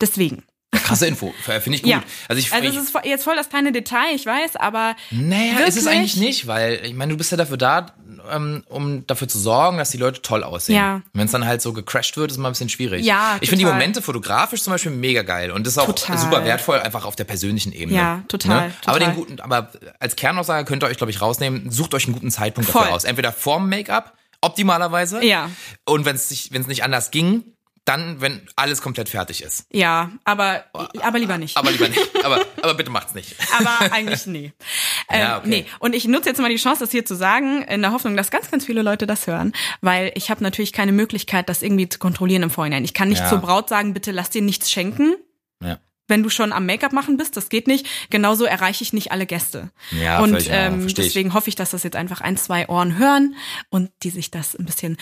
deswegen. Krasse Info, finde ich gut. Ja. Also, ich, also es ist jetzt voll das kleine Detail, ich weiß, aber. Naja, wirklich? ist es eigentlich nicht, weil ich meine, du bist ja dafür da, ähm, um dafür zu sorgen, dass die Leute toll aussehen. Ja. Wenn es dann halt so gecrashed wird, ist mal ein bisschen schwierig. Ja. Ich finde die Momente fotografisch zum Beispiel mega geil und das ist auch total. super wertvoll, einfach auf der persönlichen Ebene. Ja, total. Ne? total. Aber den guten, aber als Kernaussage könnt ihr euch, glaube ich, rausnehmen, sucht euch einen guten Zeitpunkt voll. dafür aus. Entweder vorm Make-up, optimalerweise. Ja. Und wenn es nicht anders ging, dann, wenn alles komplett fertig ist. Ja, aber, aber lieber nicht. Aber lieber nicht. Aber, aber bitte macht's nicht. Aber eigentlich nie. Ähm, ja, okay. Nee. Und ich nutze jetzt mal die Chance, das hier zu sagen, in der Hoffnung, dass ganz, ganz viele Leute das hören, weil ich habe natürlich keine Möglichkeit, das irgendwie zu kontrollieren im Vorhinein. Ich kann nicht ja. zur Braut sagen, bitte lass dir nichts schenken. Ja wenn du schon am Make-up machen bist, das geht nicht. Genauso erreiche ich nicht alle Gäste. Ja, und ähm, deswegen hoffe ich, dass das jetzt einfach ein, zwei Ohren hören und die sich das ein bisschen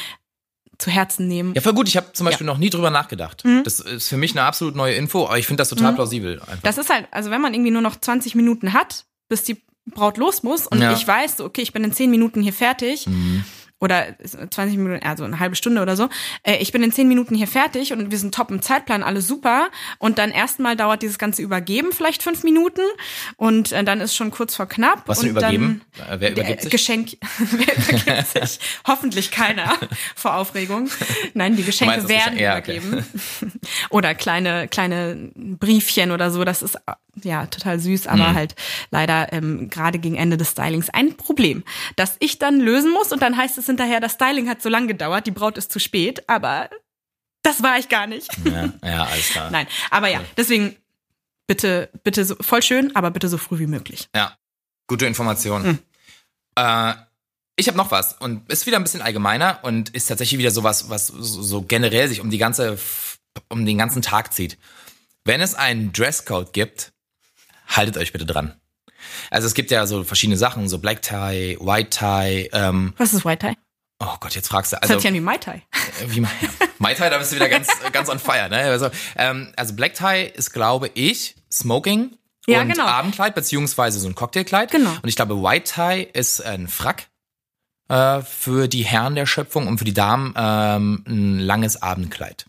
zu Herzen nehmen. Ja, voll gut. Ich habe zum Beispiel ja. noch nie drüber nachgedacht. Mhm. Das ist für mich eine absolut neue Info, aber ich finde das total mhm. plausibel. Einfach. Das ist halt, also wenn man irgendwie nur noch 20 Minuten hat, bis die Braut los muss und ja. ich weiß, okay, ich bin in 10 Minuten hier fertig. Mhm oder 20 Minuten, also eine halbe Stunde oder so. Äh, ich bin in 10 Minuten hier fertig und wir sind top im Zeitplan, alles super. Und dann erstmal dauert dieses ganze Übergeben vielleicht fünf Minuten und äh, dann ist schon kurz vor knapp. Was denn übergeben? Dann, äh, Wer übergibt sich? Geschenk, wer übergibt sich? Hoffentlich keiner vor Aufregung. Nein, die Geschenke meinst, werden ja, übergeben. Okay. oder kleine, kleine Briefchen oder so. Das ist ja total süß, aber mhm. halt leider ähm, gerade gegen Ende des Stylings ein Problem, das ich dann lösen muss und dann heißt es hinterher, das Styling hat so lang gedauert, die Braut ist zu spät, aber das war ich gar nicht. Ja, ja alles klar. Nein, aber ja, deswegen bitte, bitte so, voll schön, aber bitte so früh wie möglich. Ja, gute Information. Mhm. Äh, ich habe noch was und ist wieder ein bisschen allgemeiner und ist tatsächlich wieder sowas, was so generell sich um die ganze, um den ganzen Tag zieht. Wenn es einen Dresscode gibt, haltet euch bitte dran. Also es gibt ja so verschiedene Sachen, so Black Tie, White Tie. Ähm, Was ist White Tie? Oh Gott, jetzt fragst du. Also, das hört sich an wie Mai Tai. Äh, wie ja, Mai Tai, da bist du wieder ganz, ganz on fire. Ne? Also, ähm, also Black Tie ist, glaube ich, Smoking ja, und genau. Abendkleid, beziehungsweise so ein Cocktailkleid. Genau. Und ich glaube, White Tie ist ein Frack äh, für die Herren der Schöpfung und für die Damen ähm, ein langes Abendkleid.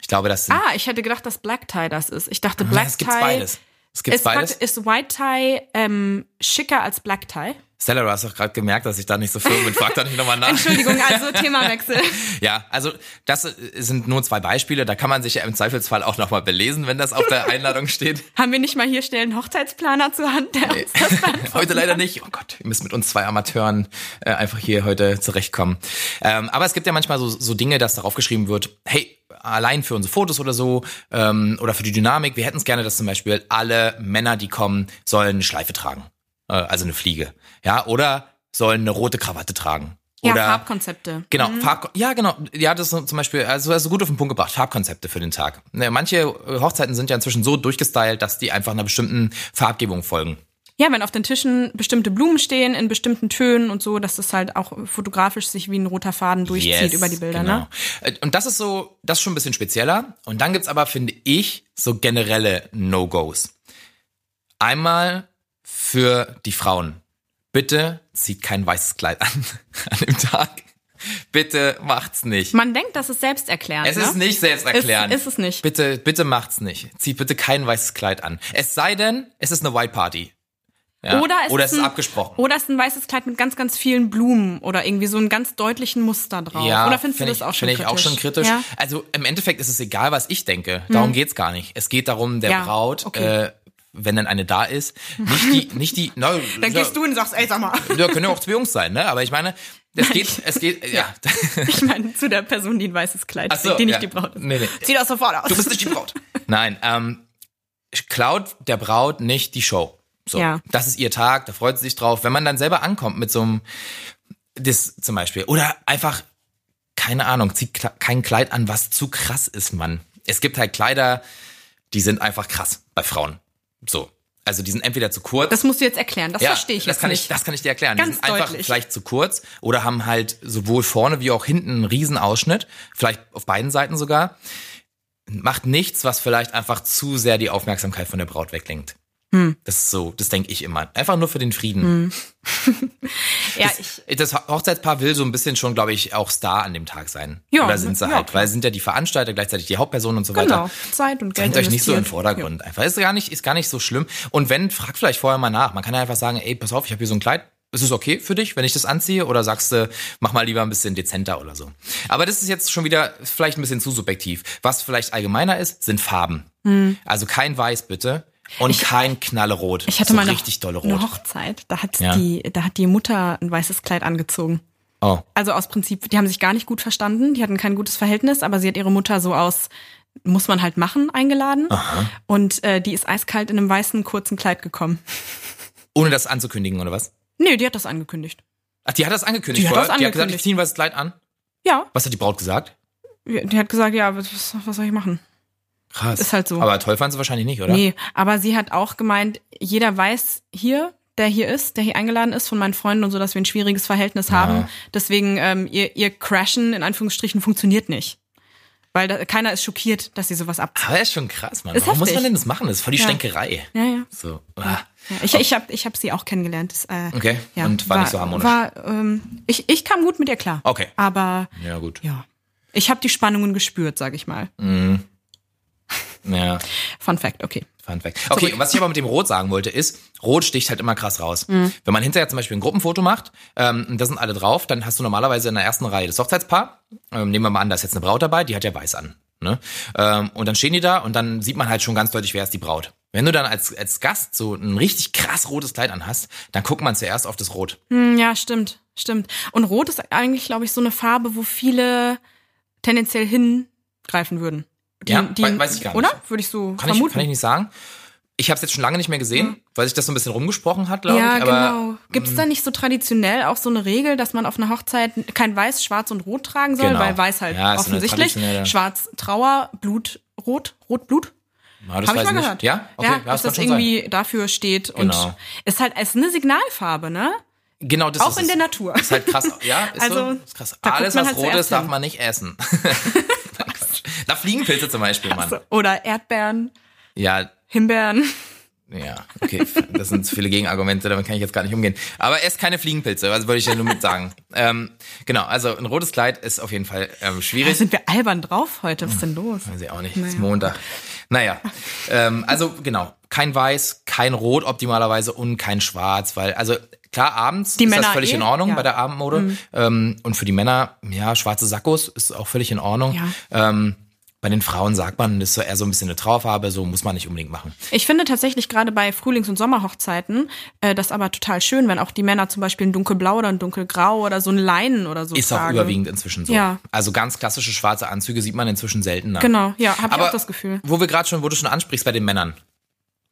Ich glaube, das sind, Ah, ich hätte gedacht, dass Black Tie das ist. Ich dachte, Black es Tie. Es gibt beides. Es gibt beides. Ist White Tie ähm, schicker als Black Tie? Stella, du hast doch gerade gemerkt, dass ich da nicht so firm bin. Frag da nicht nochmal nach. Entschuldigung, also Themawechsel. ja, also das sind nur zwei Beispiele. Da kann man sich ja im Zweifelsfall auch nochmal belesen, wenn das auf der Einladung steht. Haben wir nicht mal hier schnell einen Hochzeitsplaner zur Hand, der nee. uns das Heute leider nicht. Oh Gott, ihr müsst mit uns zwei Amateuren äh, einfach hier heute zurechtkommen. Ähm, aber es gibt ja manchmal so, so Dinge, dass darauf geschrieben wird, hey, allein für unsere Fotos oder so ähm, oder für die Dynamik, wir hätten es gerne, dass zum Beispiel alle Männer, die kommen, sollen eine Schleife tragen. Äh, also eine Fliege. Ja, oder sollen eine rote Krawatte tragen. Ja, Oder Farbkonzepte. Genau, Farb, ja, genau. Ja, das ist zum Beispiel, also hast du gut auf den Punkt gebracht, Farbkonzepte für den Tag. Ne, Manche äh, Hochzeiten sind ja inzwischen so durchgestylt, dass die einfach einer bestimmten Farbgebung folgen. Ja, wenn auf den Tischen bestimmte Blumen stehen in bestimmten Tönen und so, dass das halt auch fotografisch sich wie ein roter Faden durchzieht Yes, über die Bilder, genau. ne? Äh, Und das ist so, das ist schon ein bisschen spezieller. Und dann gibt's aber, finde ich, so generelle No-Gos. Einmal für die Frauen. Bitte zieht kein weißes Kleid an an dem Tag. Bitte macht's nicht. Man denkt, das ist selbsterklärend. Es ne? ist nicht selbsterklärend. Ist, ist es nicht. Bitte, bitte macht's nicht. Zieht bitte kein weißes Kleid an. Es sei denn, es ist eine White Party. Ja? Oder es, oder ist es ist ein, abgesprochen. Oder es ist ein weißes Kleid mit ganz, ganz vielen Blumen oder irgendwie so einem ganz deutlichen Muster drauf. oder findest du find das ich, auch schon find ich auch schon kritisch. Ja? Also im Endeffekt ist es egal, was ich denke. Darum geht's gar nicht. Es geht darum, der Ja, Braut, okay. äh, wenn dann eine da ist, nicht die, nicht die, na, Dann gehst du und sagst, ey, sag mal. Ja, können ja auch zwei Jungs sein, ne? Aber ich meine, es geht, es geht, ja. Ich meine, zu der Person, die ein weißes Kleid Ach so, trägt, die nicht ja. die Braut ist. Nee, nee. Zieh das sofort aus. Du bist nicht die Braut. Nein, ähm, klaut der Braut nicht die Show. So, Ja. das ist ihr Tag, da freut sie sich drauf. Wenn man dann selber ankommt mit so einem, das zum Beispiel, oder einfach, keine Ahnung, zieht kein Kleid an, was zu krass ist, Mann. Es gibt halt Kleider, die sind einfach krass bei Frauen. So. Also die sind entweder zu kurz. Das musst du jetzt erklären. Das ja, verstehe ich das jetzt kann nicht. Ich, das kann ich dir erklären. Ganz die sind einfach deutlich. vielleicht zu kurz oder haben halt sowohl vorne wie auch hinten einen riesen Ausschnitt, vielleicht auf beiden Seiten sogar. Macht nichts, was vielleicht einfach zu sehr die Aufmerksamkeit von der Braut weglenkt. Hm. Das ist so, das denke ich immer. Einfach nur für den Frieden. ja, das, ich, das Hochzeitspaar will so ein bisschen schon, glaube ich, auch Star an dem Tag sein. Ja, Oder sind sie ja, halt, klar. weil sind ja die Veranstalter, gleichzeitig die Hauptpersonen und so genau. weiter. Zeit und Geld Bringt euch nicht so im investiert. Vordergrund. Einfach ist gar nicht, ist gar nicht so schlimm. Und wenn, frag vielleicht vorher mal nach. Man kann ja einfach sagen, ey, pass auf, ich habe hier so ein Kleid. Ist es okay für dich, wenn ich das anziehe? Oder sagst du, mach mal lieber ein bisschen dezenter oder so? Aber das ist jetzt schon wieder vielleicht ein bisschen zu subjektiv. Was vielleicht allgemeiner ist, sind Farben. Also kein Weiß bitte. Und kein Knallerot. Ich hatte so mal eine, richtig dolle eine Rot. Hochzeit, da hat Ja. die, da hat die Mutter ein weißes Kleid angezogen. Oh. Also aus Prinzip, die haben sich gar nicht gut verstanden, die hatten kein gutes Verhältnis, aber sie hat ihre Mutter so aus muss man halt machen eingeladen und äh, die ist eiskalt in einem weißen kurzen Kleid gekommen. Ohne das anzukündigen, oder was? Nee, die hat das angekündigt. Ach, die hat das angekündigt Die hat das Die hat gesagt, angekündigt. ich ziehe ein weißes Kleid an. Ja, Was hat die Braut gesagt? die hat gesagt, ja, was, was soll ich machen? Krass. Ist halt so. Aber toll fand sie wahrscheinlich nicht, oder? Nee, aber sie hat auch gemeint, jeder weiß hier, der hier ist, der hier eingeladen ist von meinen Freunden und so, dass wir ein schwieriges Verhältnis haben. Deswegen, ähm, ihr, ihr Crashen in Anführungsstrichen funktioniert nicht. Weil da, keiner ist schockiert, dass sie sowas abzieht. Aber ist schon krass, Mann. Ist Warum muss heftig. man denn das machen? Das ist voll die Ja. Stänkerei. Ja, ja. So. ah. ja. Ich, ich habe ich hab sie auch kennengelernt. Das, äh, Okay, und war nicht so harmonisch? War, ähm, ich, ich kam gut mit ihr klar. Okay. Aber Ja, gut. ja, ich habe die Spannungen gespürt, sag ich mal. Ja. Fun Fact, okay. Fun Fact. Okay, was ich aber mit dem Rot sagen wollte, ist, Rot sticht halt immer krass raus. Mhm. Wenn man hinterher zum Beispiel ein Gruppenfoto macht, ähm, und da sind alle drauf, dann hast du normalerweise in der ersten Reihe das Hochzeitspaar. Ähm, nehmen wir mal an, da ist jetzt eine Braut dabei, die hat ja weiß an. Ne? Ähm, und dann stehen die da und dann sieht man halt schon ganz deutlich, wer ist die Braut. Wenn du dann als, als Gast so ein richtig krass rotes Kleid anhast, dann guckt man zuerst auf das Rot. Hm, Ja, stimmt, stimmt. Und Rot ist eigentlich, glaube ich, so eine Farbe, wo viele tendenziell hingreifen würden. Die, Ja, die, wei- weiß ich gar nicht. Oder? Würde ich so Kann ich, vermuten. kann ich nicht sagen. Ich habe es jetzt schon lange nicht mehr gesehen, weil sich das so ein bisschen rumgesprochen hat, glaube ja, ich. Aber genau. Gibt es da nicht so traditionell auch so eine Regel, dass man auf einer Hochzeit kein Weiß, Schwarz und Rot tragen soll? Genau. Weil Weiß halt Ja, offensichtlich. Schwarz Trauer, Blut, Rot, Rot Blut. Ja, das Habe ich mal nicht. gehört. Ja, okay, ja, ja, dass kann das schon sein. irgendwie dafür steht Genau. und ist halt ist eine Signalfarbe, ne? Genau, das Auch ist in es. der Natur. Ist halt krass. Ja, ist so. Also, Ist krass. da Alles, was halt rot ist, darf man nicht essen. Na, Fliegenpilze zum Beispiel, Mann. So, Oder Erdbeeren, Ja, Himbeeren. ja, okay. Das sind zu viele Gegenargumente, damit kann ich jetzt gar nicht umgehen. Aber esst keine Fliegenpilze, was wollte ich ja nur mit sagen. ähm, genau, also ein rotes Kleid ist auf jeden Fall ähm, Da schwierig. sind wir albern drauf heute. Was ist denn los? Weiß ich auch nicht, ist Montag. Naja, ähm, also genau, kein Weiß, kein Rot optimalerweise und kein Schwarz, weil, also klar, abends Die ist Männer das völlig eh, in Ordnung ja. Mhm. bei der Abendmode. Ähm, und für die Männer, ja, schwarze Sakkos ist auch völlig in Ordnung. Ja. Ähm, bei den Frauen sagt man, das ist eher so ein bisschen eine Trauerfarbe, so muss man nicht unbedingt machen. Ich finde tatsächlich gerade bei Frühlings- und Sommerhochzeiten äh, das aber total schön, wenn auch die Männer zum Beispiel ein dunkelblau oder ein dunkelgrau oder so ein Leinen oder so Ist auch tragen. überwiegend inzwischen so. Ja. Also ganz klassische schwarze Anzüge sieht man inzwischen seltener. Genau, ja, habe ich auch das Gefühl. wo wir gerade schon, wo du schon ansprichst bei den Männern,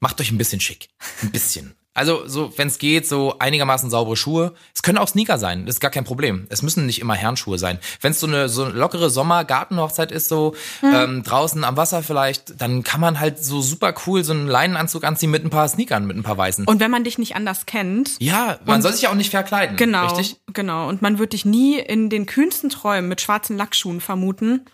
macht euch ein bisschen schick. Ein bisschen. Also so, wenn es geht, so einigermaßen saubere Schuhe. Es können auch Sneaker sein, das ist gar kein Problem. Es müssen nicht immer Herrenschuhe sein. Wenn es so eine so eine lockere Sommer-Gartenhochzeit ist, so Hm. ähm, draußen am Wasser vielleicht, dann kann man halt so super cool so einen Leinenanzug anziehen mit ein paar Sneakern, mit ein paar weißen. Und wenn man dich nicht anders kennt, ja, man soll sich ja auch nicht verkleiden. genau, Richtig? genau. Und man wird dich nie in den kühnsten Träumen mit schwarzen Lackschuhen vermuten,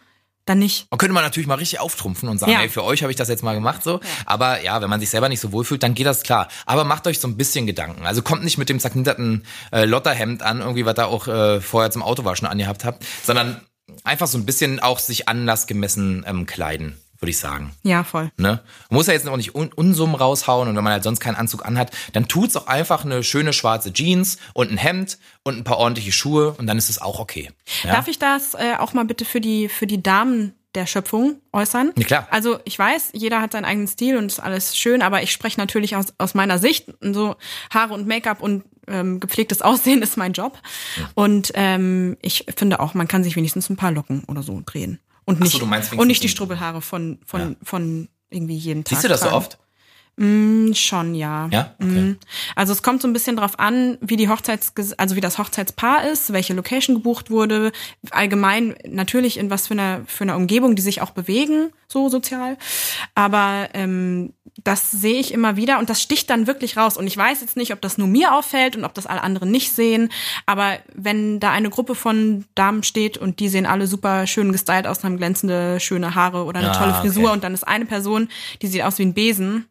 dann nicht. Und könnte man natürlich mal richtig auftrumpfen und sagen, Ja. ey, für euch habe ich das jetzt mal gemacht so. Aber ja, wenn man sich selber nicht so wohlfühlt, dann geht das klar. Aber macht euch so ein bisschen Gedanken. Also kommt nicht mit dem zerknitterten äh, Lotterhemd an, irgendwie, was ihr auch äh, vorher zum Autowaschen angehabt habt, sondern einfach so ein bisschen auch sich anlassgemessen ähm, kleiden, würde ich sagen. Ja, voll. Ne? Man muss ja jetzt auch nicht Un Unsummen raushauen und wenn man halt sonst keinen Anzug anhat, dann tut's auch einfach eine schöne schwarze Jeans und ein Hemd und ein paar ordentliche Schuhe und dann ist es auch okay. Ja? Darf ich das äh, auch mal bitte für die, für die Damen der Schöpfung äußern? Ja, klar. Also ich weiß, jeder hat seinen eigenen Stil und ist alles schön, aber ich spreche natürlich aus, aus meiner Sicht. So Haare und Make-up und ähm, gepflegtes Aussehen ist mein Job. Und ähm, ich finde auch, man kann sich wenigstens ein paar Locken oder so drehen. Und so, nicht, meinst und nicht die Strubbelhaare von, von, von irgendwie jeden Tag. Siehst du das so tragen. Oft? Schon, ja. Ja? Okay. Mhm. Also es kommt so ein bisschen drauf an, wie die Hochzeits, also wie das Hochzeitspaar ist, welche Location gebucht wurde, allgemein natürlich in was für einer für eine Umgebung, die sich auch bewegen, so sozial. Aber ähm, das sehe ich immer wieder und das sticht dann wirklich raus. Und ich weiß jetzt nicht, ob das nur mir auffällt und ob das alle anderen nicht sehen. Aber wenn da eine Gruppe von Damen steht und die sehen alle super schön gestylt aus, haben glänzende, schöne Haare oder eine Ah, tolle Frisur okay. und dann ist eine Person, die sieht aus wie ein Besen.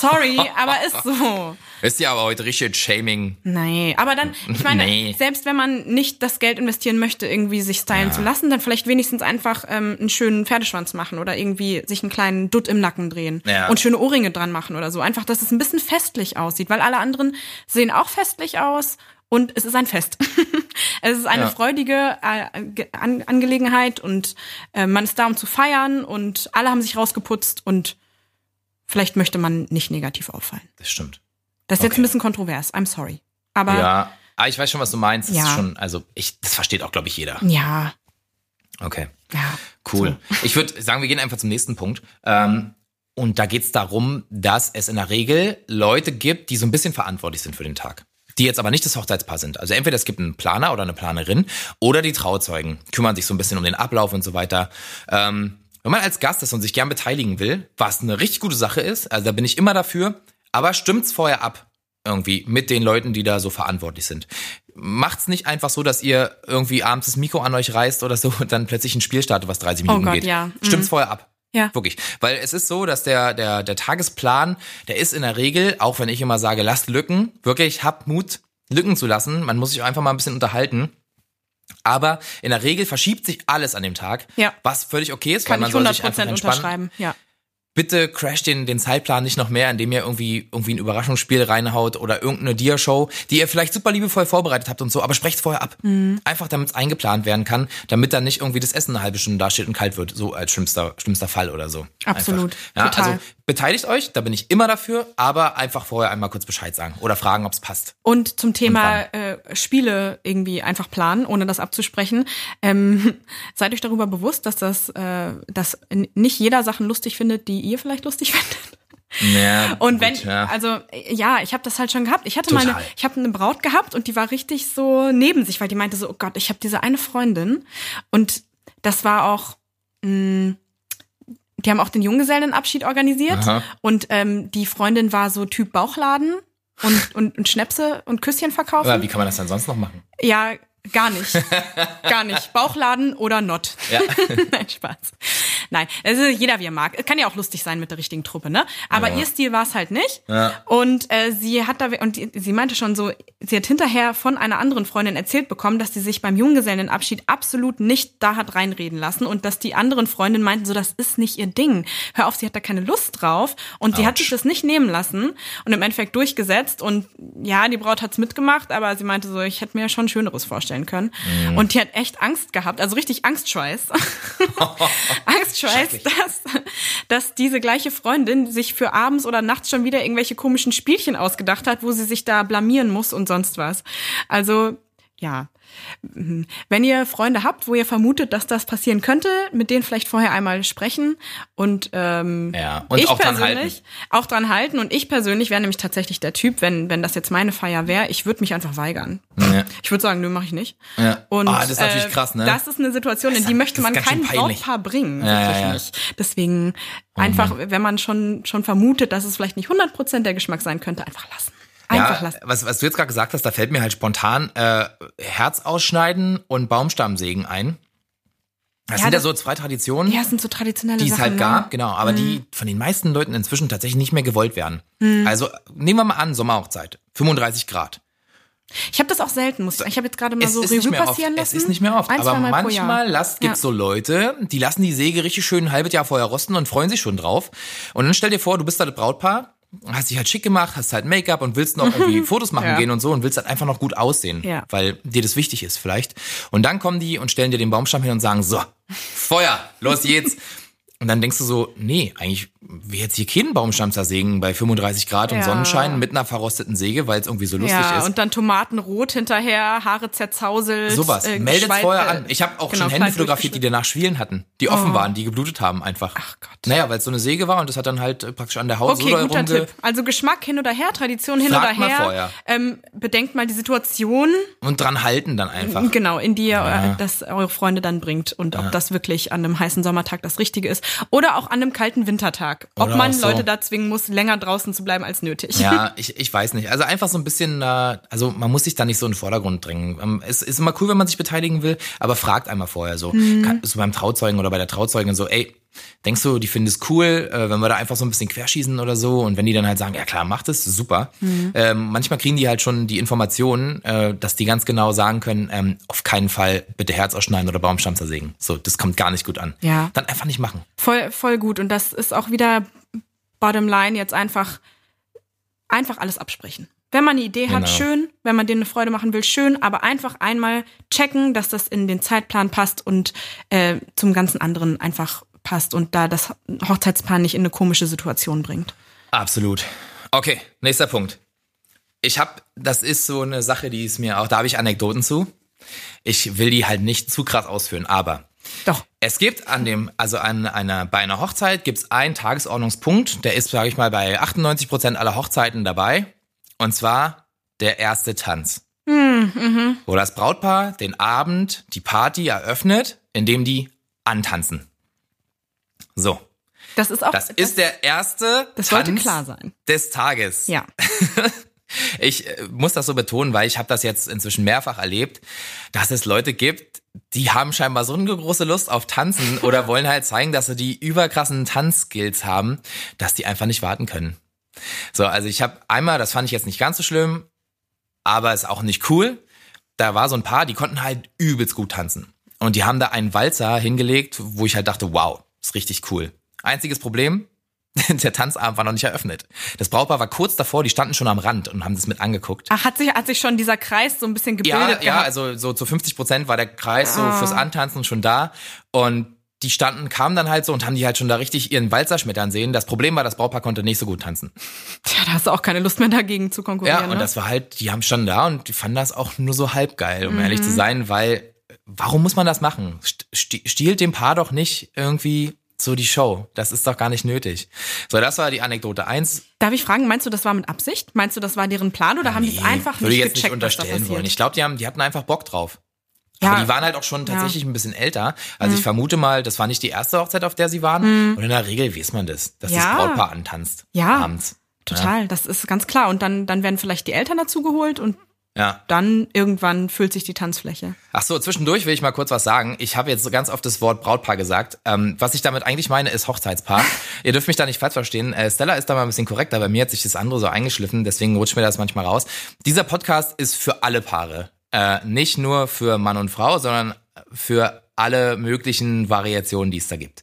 Sorry, aber ist so. Ist ja aber heute richtig Shaming. Nee, aber dann, ich meine, Nee. selbst wenn man nicht das Geld investieren möchte, irgendwie sich stylen zu lassen, dann vielleicht wenigstens einfach ähm, einen schönen Pferdeschwanz machen oder irgendwie sich einen kleinen Dutt im Nacken drehen Ja. und schöne Ohrringe dran machen oder so. Einfach, dass es ein bisschen festlich aussieht, weil alle anderen sehen auch festlich aus und es ist ein Fest. es ist eine Ja. freudige äh, Ge- An Angelegenheit und äh, man ist da, um zu feiern und alle haben sich rausgeputzt und vielleicht möchte man nicht negativ auffallen. Das stimmt. Das ist jetzt Okay. ein bisschen kontrovers. I'm sorry. Aber Ja. Ah, ich weiß schon, was du meinst. Das Ja. ist schon, also ich, das versteht auch, glaube ich, jeder. Ja, Okay. ja. Cool. Ich würde sagen, wir gehen einfach zum nächsten Punkt. Ähm, und da geht es darum, dass es in der Regel Leute gibt, die so ein bisschen verantwortlich sind für den Tag. Die jetzt aber nicht das Hochzeitspaar sind. Also entweder es gibt einen Planer oder eine Planerin oder die Trauzeugen kümmern sich so ein bisschen um den Ablauf und so weiter. Ähm, wenn man als Gast ist und sich gern beteiligen will, was eine richtig gute Sache ist, also da bin ich immer dafür, aber stimmt's vorher ab irgendwie mit den Leuten, die da so verantwortlich sind. Macht's nicht einfach so, dass ihr irgendwie abends das Mikro an euch reißt oder so und dann plötzlich ein Spiel startet, was 30 Minuten Gott, geht. ja. Mhm. Stimmt's vorher ab. Ja. Wirklich. Weil es ist so, dass der, der, der Tagesplan, der ist in der Regel, auch wenn ich immer sage, lasst Lücken, wirklich habt Mut, Lücken zu lassen. Man muss sich einfach mal ein bisschen unterhalten. Aber in der Regel verschiebt sich alles an dem Tag, Ja. was völlig okay ist, Kann weil ich man soll sich einfach 100% entspannen unterschreiben. Ja. Bitte crasht den, den Zeitplan nicht noch mehr, indem ihr irgendwie, irgendwie ein Überraschungsspiel reinhaut oder irgendeine Dia-Show, die ihr vielleicht super liebevoll vorbereitet habt und so, aber sprecht vorher ab. Mhm. Einfach damit es eingeplant werden kann, damit dann nicht irgendwie das Essen eine halbe Stunde dasteht und kalt wird, so als schlimmster, schlimmster Fall oder so. Absolut. Ja, Total. also beteiligt euch, da bin ich immer dafür, aber einfach vorher einmal kurz Bescheid sagen oder fragen, ob es passt. Und zum Thema äh, Spiele irgendwie einfach planen, ohne das abzusprechen. Ähm, seid euch darüber bewusst, dass das, äh, dass nicht jeder Sachen lustig findet, die ihr vielleicht lustig findet. Ja, Und wenn, gut, ja. also ja, ich habe das halt schon gehabt. Ich hatte Total. mal eine, ich habe eine Braut gehabt und die war richtig so neben sich, weil die meinte so, oh Gott, ich habe diese eine Freundin und das war auch, mh, die haben auch den Junggesellenabschied organisiert Aha. und ähm, die Freundin war so Typ Bauchladen und, und, und Schnäpse und Küsschen verkaufen. aber wie kann man das dann sonst noch machen? Ja, gar nicht. gar nicht. Bauchladen oder not. Ja. Nein, Spaß. Nein, also jeder wie er mag. Kann ja auch lustig sein mit der richtigen Truppe, ne? Aber ihr Stil war es halt nicht. Ja. Und äh, sie hat da und die, sie meinte schon so, sie hat hinterher von einer anderen Freundin erzählt bekommen, dass sie sich beim Junggesellenabschied absolut nicht da hat reinreden lassen und dass die anderen Freundinnen meinten so, das ist nicht ihr Ding. Hör auf, sie hat da keine Lust drauf und sie hat sich das nicht nehmen lassen und im Endeffekt durchgesetzt und ja, die Braut hat's mitgemacht, aber sie meinte so, ich hätte mir schon Schöneres vorstellen können. Mhm. Und die hat echt Angst gehabt, also richtig Angstschweiß. Angstschweiß, dass, dass diese gleiche Freundin sich für abends oder nachts schon wieder irgendwelche komischen Spielchen ausgedacht hat, wo sie sich da blamieren muss und sonst was. Also, ja. Wenn ihr Freunde habt, wo ihr vermutet, dass das passieren könnte, mit denen vielleicht vorher einmal sprechen und, ähm, Ja, und ich auch dran persönlich halten. auch dran halten. Und ich persönlich wäre nämlich tatsächlich der Typ, wenn, wenn das jetzt meine Feier wäre, ich würde mich einfach weigern. Ja. Ich würde sagen, nö, mache ich nicht. Ja. Und, Ah, das ist natürlich äh, krass, ne? Das ist eine Situation, in die möchte man kein. Brautpaar bringen. Ja, wirklich ja, nicht. Deswegen einfach, wenn man schon, schon vermutet, dass es vielleicht nicht 100% der Geschmack sein könnte, einfach lassen. Einfach ja, lassen. was, was du jetzt gerade gesagt hast, da fällt mir halt spontan äh, Herz ausschneiden und Baumstammsägen ein. Das Ja, sind ja das- so zwei Traditionen, Ja, sind so traditionelle die es halt ne? gab, genau, aber Mhm. die von den meisten Leuten inzwischen tatsächlich nicht mehr gewollt werden. Also nehmen wir mal an, Sommerhochzeit, 35 Grad. Ich habe das auch selten, muss ich sagen. Ich habe jetzt gerade mal Es so ist nicht Revue mehr oft. passieren lassen. Es ist nicht mehr oft. Ein, aber manchmal lasst, gibt's Ja. so Leute, die lassen die Säge richtig schön ein halbes Jahr vorher rosten und freuen sich schon drauf. Und dann stell dir vor, du bist da das Brautpaar, hast dich halt schick gemacht, hast halt Make-up und willst noch irgendwie Fotos machen Ja. gehen und so und willst halt einfach noch gut aussehen, Ja. weil dir das wichtig ist vielleicht. Und dann kommen die und stellen dir den Baumstamm hin und sagen, so, Feuer, los geht's. Und dann denkst du so, nee, eigentlich will jetzt hier keinen Baumstamm zersägen bei 35 Grad und Ja. Sonnenschein mit einer verrosteten Säge, weil es irgendwie so lustig ja, ist. und dann Tomatenrot hinterher, Haare zerzauselt. Sowas. äh, Meldet vorher äh, an. Ich habe auch genau, schon Hände fotografiert, die danach Schwielen hatten, die offen waren, die geblutet haben einfach. Ach Gott. Naja, weil es so eine Säge war und das hat dann halt äh, praktisch an der Haut Okay, so guter rumge... Tipp. Also Geschmack hin oder her, Tradition hin Fragt oder mal her. vorher. Ähm, bedenkt mal die Situation, Und dran halten dann einfach. genau, in die ihr äh, das eure Freunde dann bringt und ob das wirklich an einem heißen Sommertag das Richtige ist oder auch an einem kalten Wintertag. Ob Oder man so. Leute da zwingen muss, länger draußen zu bleiben als nötig. Ja, ich, ich weiß nicht. Also einfach so ein bisschen, äh, also man muss sich da nicht so in den Vordergrund drängen. Ähm, Es ist immer cool, wenn man sich beteiligen will, aber fragt einmal vorher so. Kann, so beim Trauzeugen oder bei der Trauzeugin so, ey, denkst du, die finden es cool, äh, wenn wir da einfach so ein bisschen querschießen oder so? Und wenn die dann halt sagen, ja klar, macht es, super. Mhm. Ähm, manchmal kriegen die halt schon die Informationen, äh, dass die ganz genau sagen können, ähm, auf keinen Fall bitte Herz ausschneiden oder Baumstamm zersägen. So, das kommt gar nicht gut an. Ja. Dann einfach nicht machen. Voll, voll gut. Und das ist auch wieder bottom line jetzt einfach, einfach alles absprechen. Wenn man eine Idee hat, Genau. schön. Wenn man denen eine Freude machen will, schön. Aber einfach einmal checken, dass das in den Zeitplan passt und äh, zum ganzen anderen einfach passt und da das Hochzeitspaar nicht in eine komische Situation bringt. Absolut. Okay, nächster Punkt. Ich habe, das ist so eine Sache, die ist mir auch, da habe ich Anekdoten zu. Ich will die halt nicht zu krass ausführen, aber Doch. es gibt an dem, also an einer, bei einer Hochzeit gibt es einen Tagesordnungspunkt, der ist, sage ich mal, bei 98 Prozent aller Hochzeiten dabei. Und zwar der erste Tanz. Wo das Brautpaar den Abend, die Party eröffnet, indem die antanzen. So. Das ist auch. Das ist der erste das sollte klar sein. des Tages. Ja. Ich äh, muss das so betonen, weil ich habe das jetzt inzwischen mehrfach erlebt, dass es Leute gibt, die haben scheinbar so eine große Lust auf Tanzen oder wollen halt zeigen, dass sie die überkrassen Tanzskills haben, dass die einfach nicht warten können. So, also ich habe einmal, das fand ich jetzt nicht ganz so schlimm, aber ist auch nicht cool. Da war so ein Paar, die konnten halt übelst gut tanzen. Und die haben da einen Walzer hingelegt, wo ich halt dachte, wow, ist richtig cool. Einziges Problem, der Tanzabend war noch nicht eröffnet. Das Brautpaar war kurz davor, die standen schon am Rand und haben das mit angeguckt. Ach, hat sich, hat sich schon dieser Kreis so ein bisschen Ja, gebildet ja, gehabt? also so zu 50 Prozent war der Kreis so Ah. fürs Antanzen schon da. Und die standen, kamen dann halt so und haben die halt schon da richtig ihren Walzer schmettern sehen. Das Problem war, das Brautpaar konnte nicht so gut tanzen. Tja, da hast du auch keine Lust mehr dagegen zu konkurrieren. Ja, und ne? das war halt, die haben standen da und die fanden das auch nur so halb geil, um ehrlich Mhm. zu sein, weil warum muss man das machen? St- sti- Stiehlt dem Paar doch nicht irgendwie so die Show. Das ist doch gar nicht nötig. So, das war die Anekdote eins. Darf ich fragen, meinst du, das war mit Absicht? Meinst du, das war deren Plan oder haben die es einfach würde nicht jetzt gecheckt, nicht unterstellen wollen. Ich glaube, die haben, die hatten einfach Bock drauf. Ja. Aber die waren halt auch schon tatsächlich ein bisschen älter. Also ich vermute mal, das war nicht die erste Hochzeit, auf der sie waren. Und in der Regel weiß man das, dass Mhm. Ja. das Brautpaar antanzt. Ja. Abends. Total, das ist ganz klar. Und dann, dann werden vielleicht die Eltern dazu geholt und Ja. dann irgendwann füllt sich die Tanzfläche. Ach so, zwischendurch will ich mal kurz was sagen. Ich habe jetzt so ganz oft das Wort Brautpaar gesagt. Ähm, was ich damit eigentlich meine, ist Hochzeitspaar. Ihr dürft mich da nicht falsch verstehen. Äh, Stella ist da mal ein bisschen korrekter. Bei mir hat sich das andere so eingeschliffen, deswegen rutscht mir das manchmal raus. Dieser Podcast ist für alle Paare. Äh, nicht nur für Mann und Frau, sondern für alle möglichen Variationen, die es da gibt.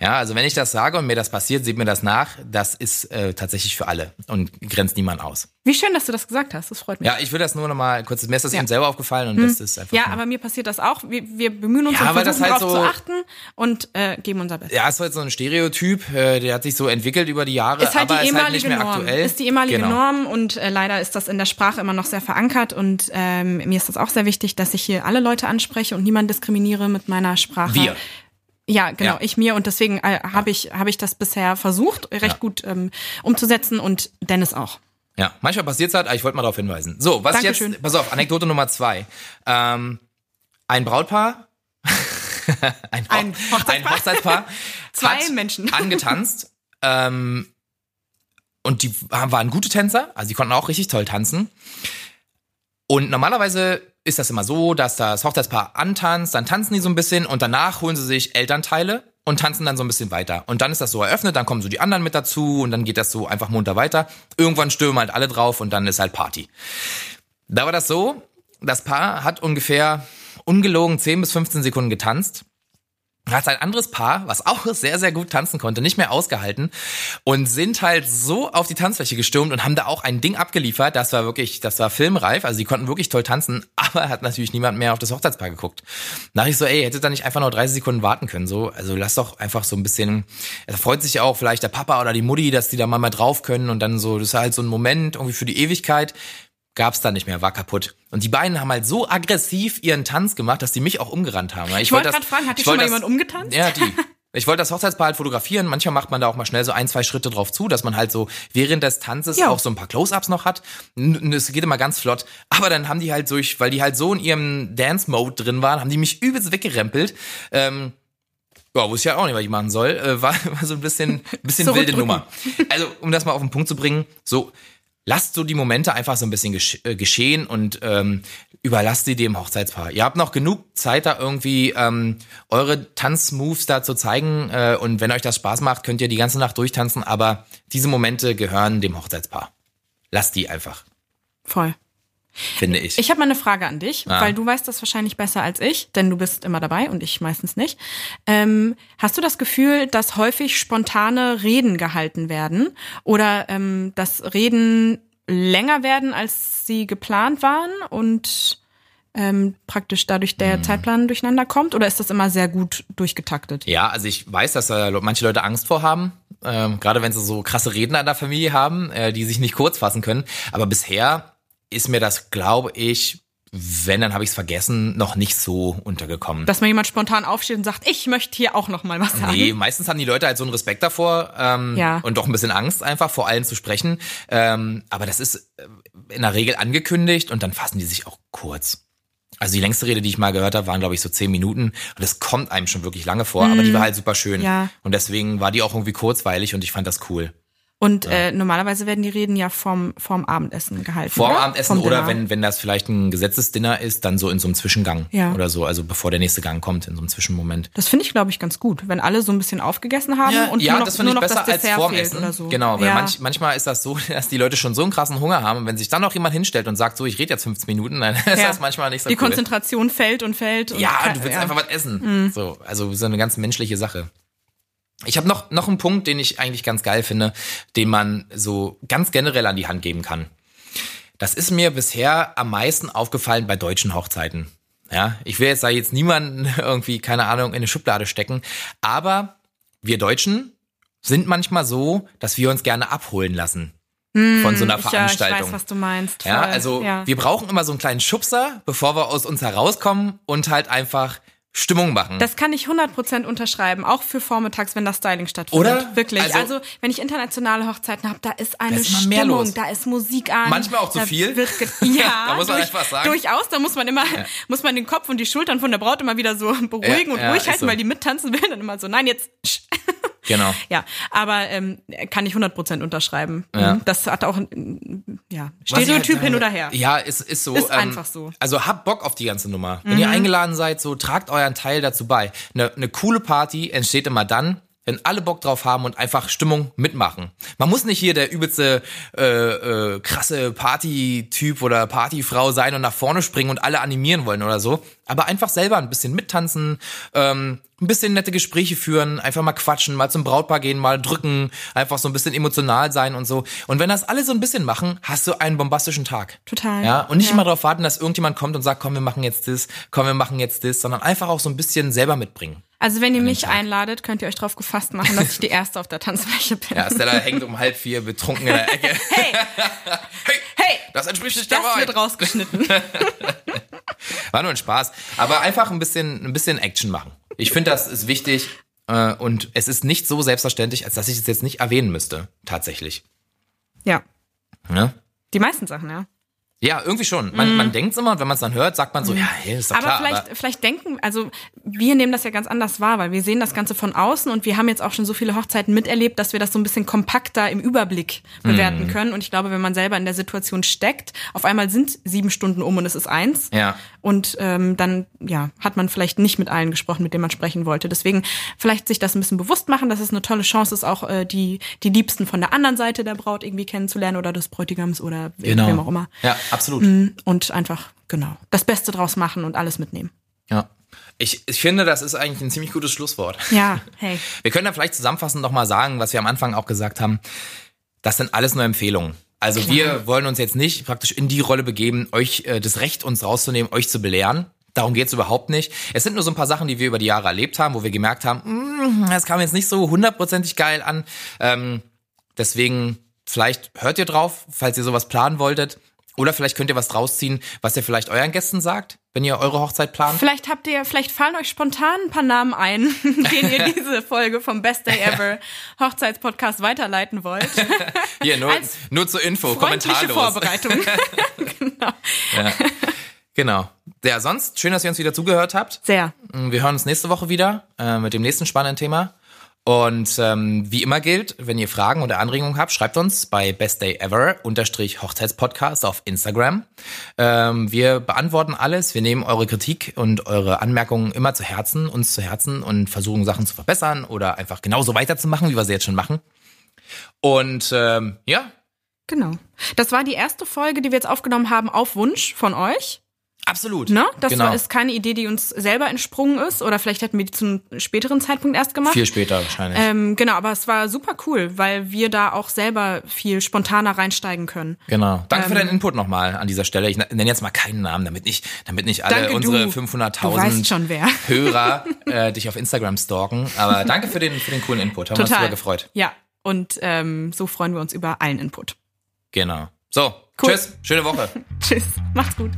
Ja, also wenn ich das sage und mir das passiert, sieht mir das nach. Das ist äh, tatsächlich für alle und grenzt niemand aus. Wie schön, dass du das gesagt hast. Das freut mich. Ja, ich will das nur noch mal kurz. Mir ist das eben selber aufgefallen und das ist einfach. Ja, aber mir passiert das auch. Wir, wir bemühen uns Ja, und versuchen halt darauf so- zu achten und äh, geben unser Bestes. Ja, ist halt so ein Stereotyp, äh, der hat sich so entwickelt über die Jahre, Ist halt aber die ist halt nicht ehemalige mehr Norm. aktuell. Ist die ehemalige genau. Norm und äh, leider ist das in der Sprache immer noch sehr verankert und ähm, mir ist das auch sehr wichtig, dass ich hier alle Leute anspreche und niemand diskriminiere mit meiner Sprache. Wir. Ja, genau, Ja. ich mir und deswegen äh, habe ich habe ich das bisher versucht, recht Ja. gut ähm, umzusetzen und Dennis auch. Ja, manchmal passiert's halt, aber ich wollte mal darauf hinweisen. So, was Dankeschön. jetzt, pass auf, Anekdote Nummer zwei. Ähm, ein Brautpaar, ein, Ein Hoch- Hochzeitspaar. ein Hochzeitspaar Zwei Menschen. angetanzt ähm, und die waren gute Tänzer, also die konnten auch richtig toll tanzen. Und normalerweise ist das immer so, dass das Hochzeitspaar antanzt, dann tanzen die so ein bisschen und danach holen sie sich Elternteile und tanzen dann so ein bisschen weiter. Und dann ist das so eröffnet, dann kommen so die anderen mit dazu und dann geht das so einfach munter weiter. Irgendwann stürmen halt alle drauf und dann ist halt Party. Da war das so, das Paar hat ungefähr ungelogen 10 bis 15 Sekunden getanzt hat ein anderes Paar, was auch sehr, sehr gut tanzen konnte, nicht mehr ausgehalten und sind halt so auf die Tanzfläche gestürmt und haben da auch ein Ding abgeliefert. Das war wirklich, das war filmreif. Also die konnten wirklich toll tanzen, aber hat natürlich niemand mehr auf das Hochzeitspaar geguckt. Dachte ich so, ey, hättet ihr nicht einfach nur 30 Sekunden warten können? So, also lass doch einfach so ein bisschen, da freut sich ja auch vielleicht der Papa oder die Mutti, dass die da mal, mal drauf können und dann so, das ist halt so ein Moment irgendwie für die Ewigkeit gab's da nicht mehr, war kaputt. Und die beiden haben halt so aggressiv ihren Tanz gemacht, dass die mich auch umgerannt haben. Ich, wollte das- grad fragen, hat dich ich schon mal das- jemand umgetanzt? Ja, die. Ich wollte das Hochzeitspaar halt fotografieren. Manchmal macht man da auch mal schnell so ein, zwei Schritte drauf zu, dass man halt so während des Tanzes Ja. auch so ein paar Close-Ups noch hat. Es geht immer ganz flott. Aber dann haben die halt durch, weil die halt so in ihrem Dance-Mode drin waren, haben die mich übelst weggerempelt. Ähm, ja, wusste ich ja auch nicht, was ich machen soll. Äh, war, war so ein bisschen, bisschen wilde. Nummer. Also, um das mal auf den Punkt zu bringen, so, lasst so die Momente einfach so ein bisschen äh, geschehen und ähm, überlasst sie dem Hochzeitspaar. Ihr habt noch genug Zeit, da irgendwie ähm, eure Tanzmoves da zu zeigen. Äh, und wenn euch das Spaß macht, könnt ihr die ganze Nacht durchtanzen. Aber diese Momente gehören dem Hochzeitspaar. Lasst die einfach, Voll. Finde ich. Ich habe mal eine Frage an dich, Ah. weil du weißt das wahrscheinlich besser als ich, denn du bist immer dabei und ich meistens nicht. Ähm, hast du das Gefühl, dass häufig spontane Reden gehalten werden oder ähm, dass Reden länger werden, als sie geplant waren und ähm, praktisch dadurch Hm. der Zeitplan durcheinander kommt? Oder ist das immer sehr gut durchgetaktet? Ja, also ich weiß, dass da manche Leute Angst vor haben, ähm, gerade wenn sie so krasse Redner in der Familie haben, äh, die sich nicht kurz fassen können. Aber bisher ist mir das, glaube ich, wenn, dann habe ich es vergessen, noch nicht so untergekommen. Dass mal jemand spontan aufsteht und sagt, ich möchte hier auch noch mal was sagen. Nee, meistens haben die Leute halt so einen Respekt davor ähm, Ja. und doch ein bisschen Angst einfach, vor allen zu sprechen. Ähm, aber das ist äh, in der Regel angekündigt und dann fassen die sich auch kurz. Also die längste Rede, die ich mal gehört habe, waren, glaube ich, so zehn Minuten. Und das kommt einem schon wirklich lange vor, aber die war halt super schön. Mhm. Ja. Und deswegen war die auch irgendwie kurzweilig und ich fand das cool. Und äh, normalerweise werden die Reden ja vorm, vorm Abendessen gehalten. Vor dem oder? Abendessen Vom oder wenn, wenn das vielleicht ein Gesetzesdinner ist, dann so in so einem Zwischengang Ja. oder so. Also bevor der nächste Gang kommt, in so einem Zwischenmoment. Das finde ich, glaube ich, ganz gut, wenn alle so ein bisschen aufgegessen haben und ja, nur noch, das finde nur ich noch besser das als Dessert vorm fehlt Essen. oder so. Genau, weil ja. manch, manchmal ist das so, dass die Leute schon so einen krassen Hunger haben und wenn sich dann noch jemand hinstellt und sagt, so, ich rede jetzt 15 Minuten, dann ist Ja. das manchmal nicht so Die cool. Konzentration fällt und fällt. Und Ja, du willst ja. Mhm. einfach was essen. So, also so eine ganz menschliche Sache. Ich habe noch, noch einen Punkt, den ich eigentlich ganz geil finde, den man so ganz generell an die Hand geben kann. Das ist mir bisher am meisten aufgefallen bei deutschen Hochzeiten. Ja, ich will jetzt da jetzt niemanden irgendwie, keine Ahnung, in eine Schublade stecken, aber wir Deutschen sind manchmal so, dass wir uns gerne abholen lassen von so einer ja, ich Veranstaltung. weiß, was du meinst. Ja, also ja. wir brauchen immer so einen kleinen Schubser, bevor wir aus uns herauskommen und halt einfach Stimmung machen. Das kann ich 100% unterschreiben, auch für vormittags, wenn das Styling stattfindet. Oder? Wirklich. Also- Also, wenn ich internationale Hochzeiten habe, da ist eine Da ist Stimmung, da ist Musik an. Manchmal auch zu viel. Ja, Da muss man durch, einfach sagen. Durchaus, da muss man immer, muss man den Kopf und die Schultern von der Braut immer wieder so beruhigen Ja, und ja, ruhig halten, so. weil die mittanzen will. Dann immer so, nein, jetzt. Genau. Ja, aber ähm, kann ich 100% unterschreiben. Ja. Mhm. Das hat auch ein ja, halt Stereotyp sage, hin oder her. Ja, ist, ist so. Ist ähm, einfach so. Mhm. Also habt Bock auf die ganze Nummer. Wenn ihr eingeladen seid, so tragt euren Teil dazu bei. Eine, eine coole Party entsteht immer dann, wenn alle Bock drauf haben und einfach Stimmung mitmachen. Man muss nicht hier der übelste äh, äh, krasse Party-Typ oder Partyfrau sein und nach vorne springen und alle animieren wollen oder so, aber einfach selber ein bisschen mittanzen, ähm, ein bisschen nette Gespräche führen, einfach mal quatschen, mal zum Brautpaar gehen, mal drücken, einfach so ein bisschen emotional sein und so. Und wenn das alle so ein bisschen machen, hast du einen bombastischen Tag. Total. Ja, und nicht Ja. immer darauf warten, dass irgendjemand kommt und sagt, komm, wir machen jetzt das, komm, wir machen jetzt das, sondern einfach auch so ein bisschen selber mitbringen. Also wenn ihr mich einladet, könnt ihr euch drauf gefasst machen, dass ich die Erste auf der Tanzfläche bin. Ja, Stella hängt um halb vier betrunken in der Ecke. Hey, Hey, hey, das entspricht nicht der das wird rausgeschnitten. War nur ein Spaß. Aber einfach ein bisschen, ein bisschen Action machen. Ich finde, das ist wichtig. äh, Und es ist nicht so selbstverständlich, als dass ich es jetzt nicht erwähnen müsste. Tatsächlich. ja, Ne? die meisten Sachen, ja. Ja, irgendwie schon. Man, man denkt immer und wenn man es dann hört, sagt man so, ja, hey, ist doch Mhm. Aber klar. vielleicht, aber vielleicht denken, also wir nehmen das ja ganz anders wahr, weil wir sehen das Ganze von außen und wir haben jetzt auch schon so viele Hochzeiten miterlebt, dass wir das so ein bisschen kompakter im Überblick Mhm. bewerten können. Und ich glaube, wenn man selber in der Situation steckt, auf einmal sind sieben Stunden um und es ist eins. Ja. Und ähm, dann ja, hat man vielleicht nicht mit allen gesprochen, mit denen man sprechen wollte. Deswegen vielleicht sich das ein bisschen bewusst machen, dass es eine tolle Chance ist, auch äh, die, die Liebsten von der anderen Seite der Braut irgendwie kennenzulernen oder des Bräutigams oder genau. wem auch immer. Ja, absolut. Und einfach, genau, das Beste draus machen und alles mitnehmen. Ja. Ich, ich finde, das ist eigentlich ein ziemlich gutes Schlusswort. Ja, hey. Wir können da vielleicht zusammenfassend nochmal sagen, was wir am Anfang auch gesagt haben. Das sind alles nur Empfehlungen. Also wir wollen uns jetzt nicht praktisch in die Rolle begeben, euch äh, das Recht uns rauszunehmen, euch zu belehren. Darum geht's überhaupt nicht. Es sind nur so ein paar Sachen, die wir über die Jahre erlebt haben, wo wir gemerkt haben, "Mm, das kam jetzt nicht so hundertprozentig geil an. Ähm, deswegen, vielleicht hört ihr drauf, falls ihr sowas planen wolltet. Oder vielleicht könnt ihr was draus ziehen, was ihr vielleicht euren Gästen sagt, wenn ihr eure Hochzeit plant. Vielleicht habt ihr, vielleicht fallen euch spontan ein paar Namen ein, denen ihr diese Folge vom Best Day Ever Hochzeitspodcast weiterleiten wollt. Hier, nur, Als nur zur Info, kommentarlos. Vorbereitung. genau. Genau. Ja, sonst schön, dass ihr uns wieder zugehört habt. Sehr. Wir hören uns nächste Woche wieder äh, mit dem nächsten spannenden Thema. Und ähm, wie immer gilt, wenn ihr Fragen oder Anregungen habt, schreibt uns bei Best Day Ever unterstrich Hochzeitspodcast auf Instagram. Ähm, wir beantworten alles. Wir nehmen eure Kritik und eure Anmerkungen immer zu Herzen, uns zu Herzen und versuchen Sachen zu verbessern oder einfach genauso weiterzumachen, wie wir sie jetzt schon machen. Und ähm, ja, Genau. Das war die erste Folge, die wir jetzt aufgenommen haben auf Wunsch von euch. Absolut. Ne? Das genau. war, ist keine Idee, die uns selber entsprungen ist. Oder vielleicht hätten wir die zu einem späteren Zeitpunkt erst gemacht. Viel später wahrscheinlich. Ähm, genau, aber es war super cool, weil wir da auch selber viel spontaner reinsteigen können. Genau. Danke für Ähm, deinen Input nochmal an dieser Stelle. Ich nenne jetzt mal keinen Namen, damit nicht, damit nicht alle unsere du. 500.000 Du weißt schon, wer. Hörer äh, dich auf Instagram stalken. Aber danke für den, für den coolen Input. Haben wir uns Total. super gefreut. Ja, und ähm, so freuen wir uns über allen Input. Genau. So, Cool. tschüss. Schöne Woche. Tschüss, macht's gut.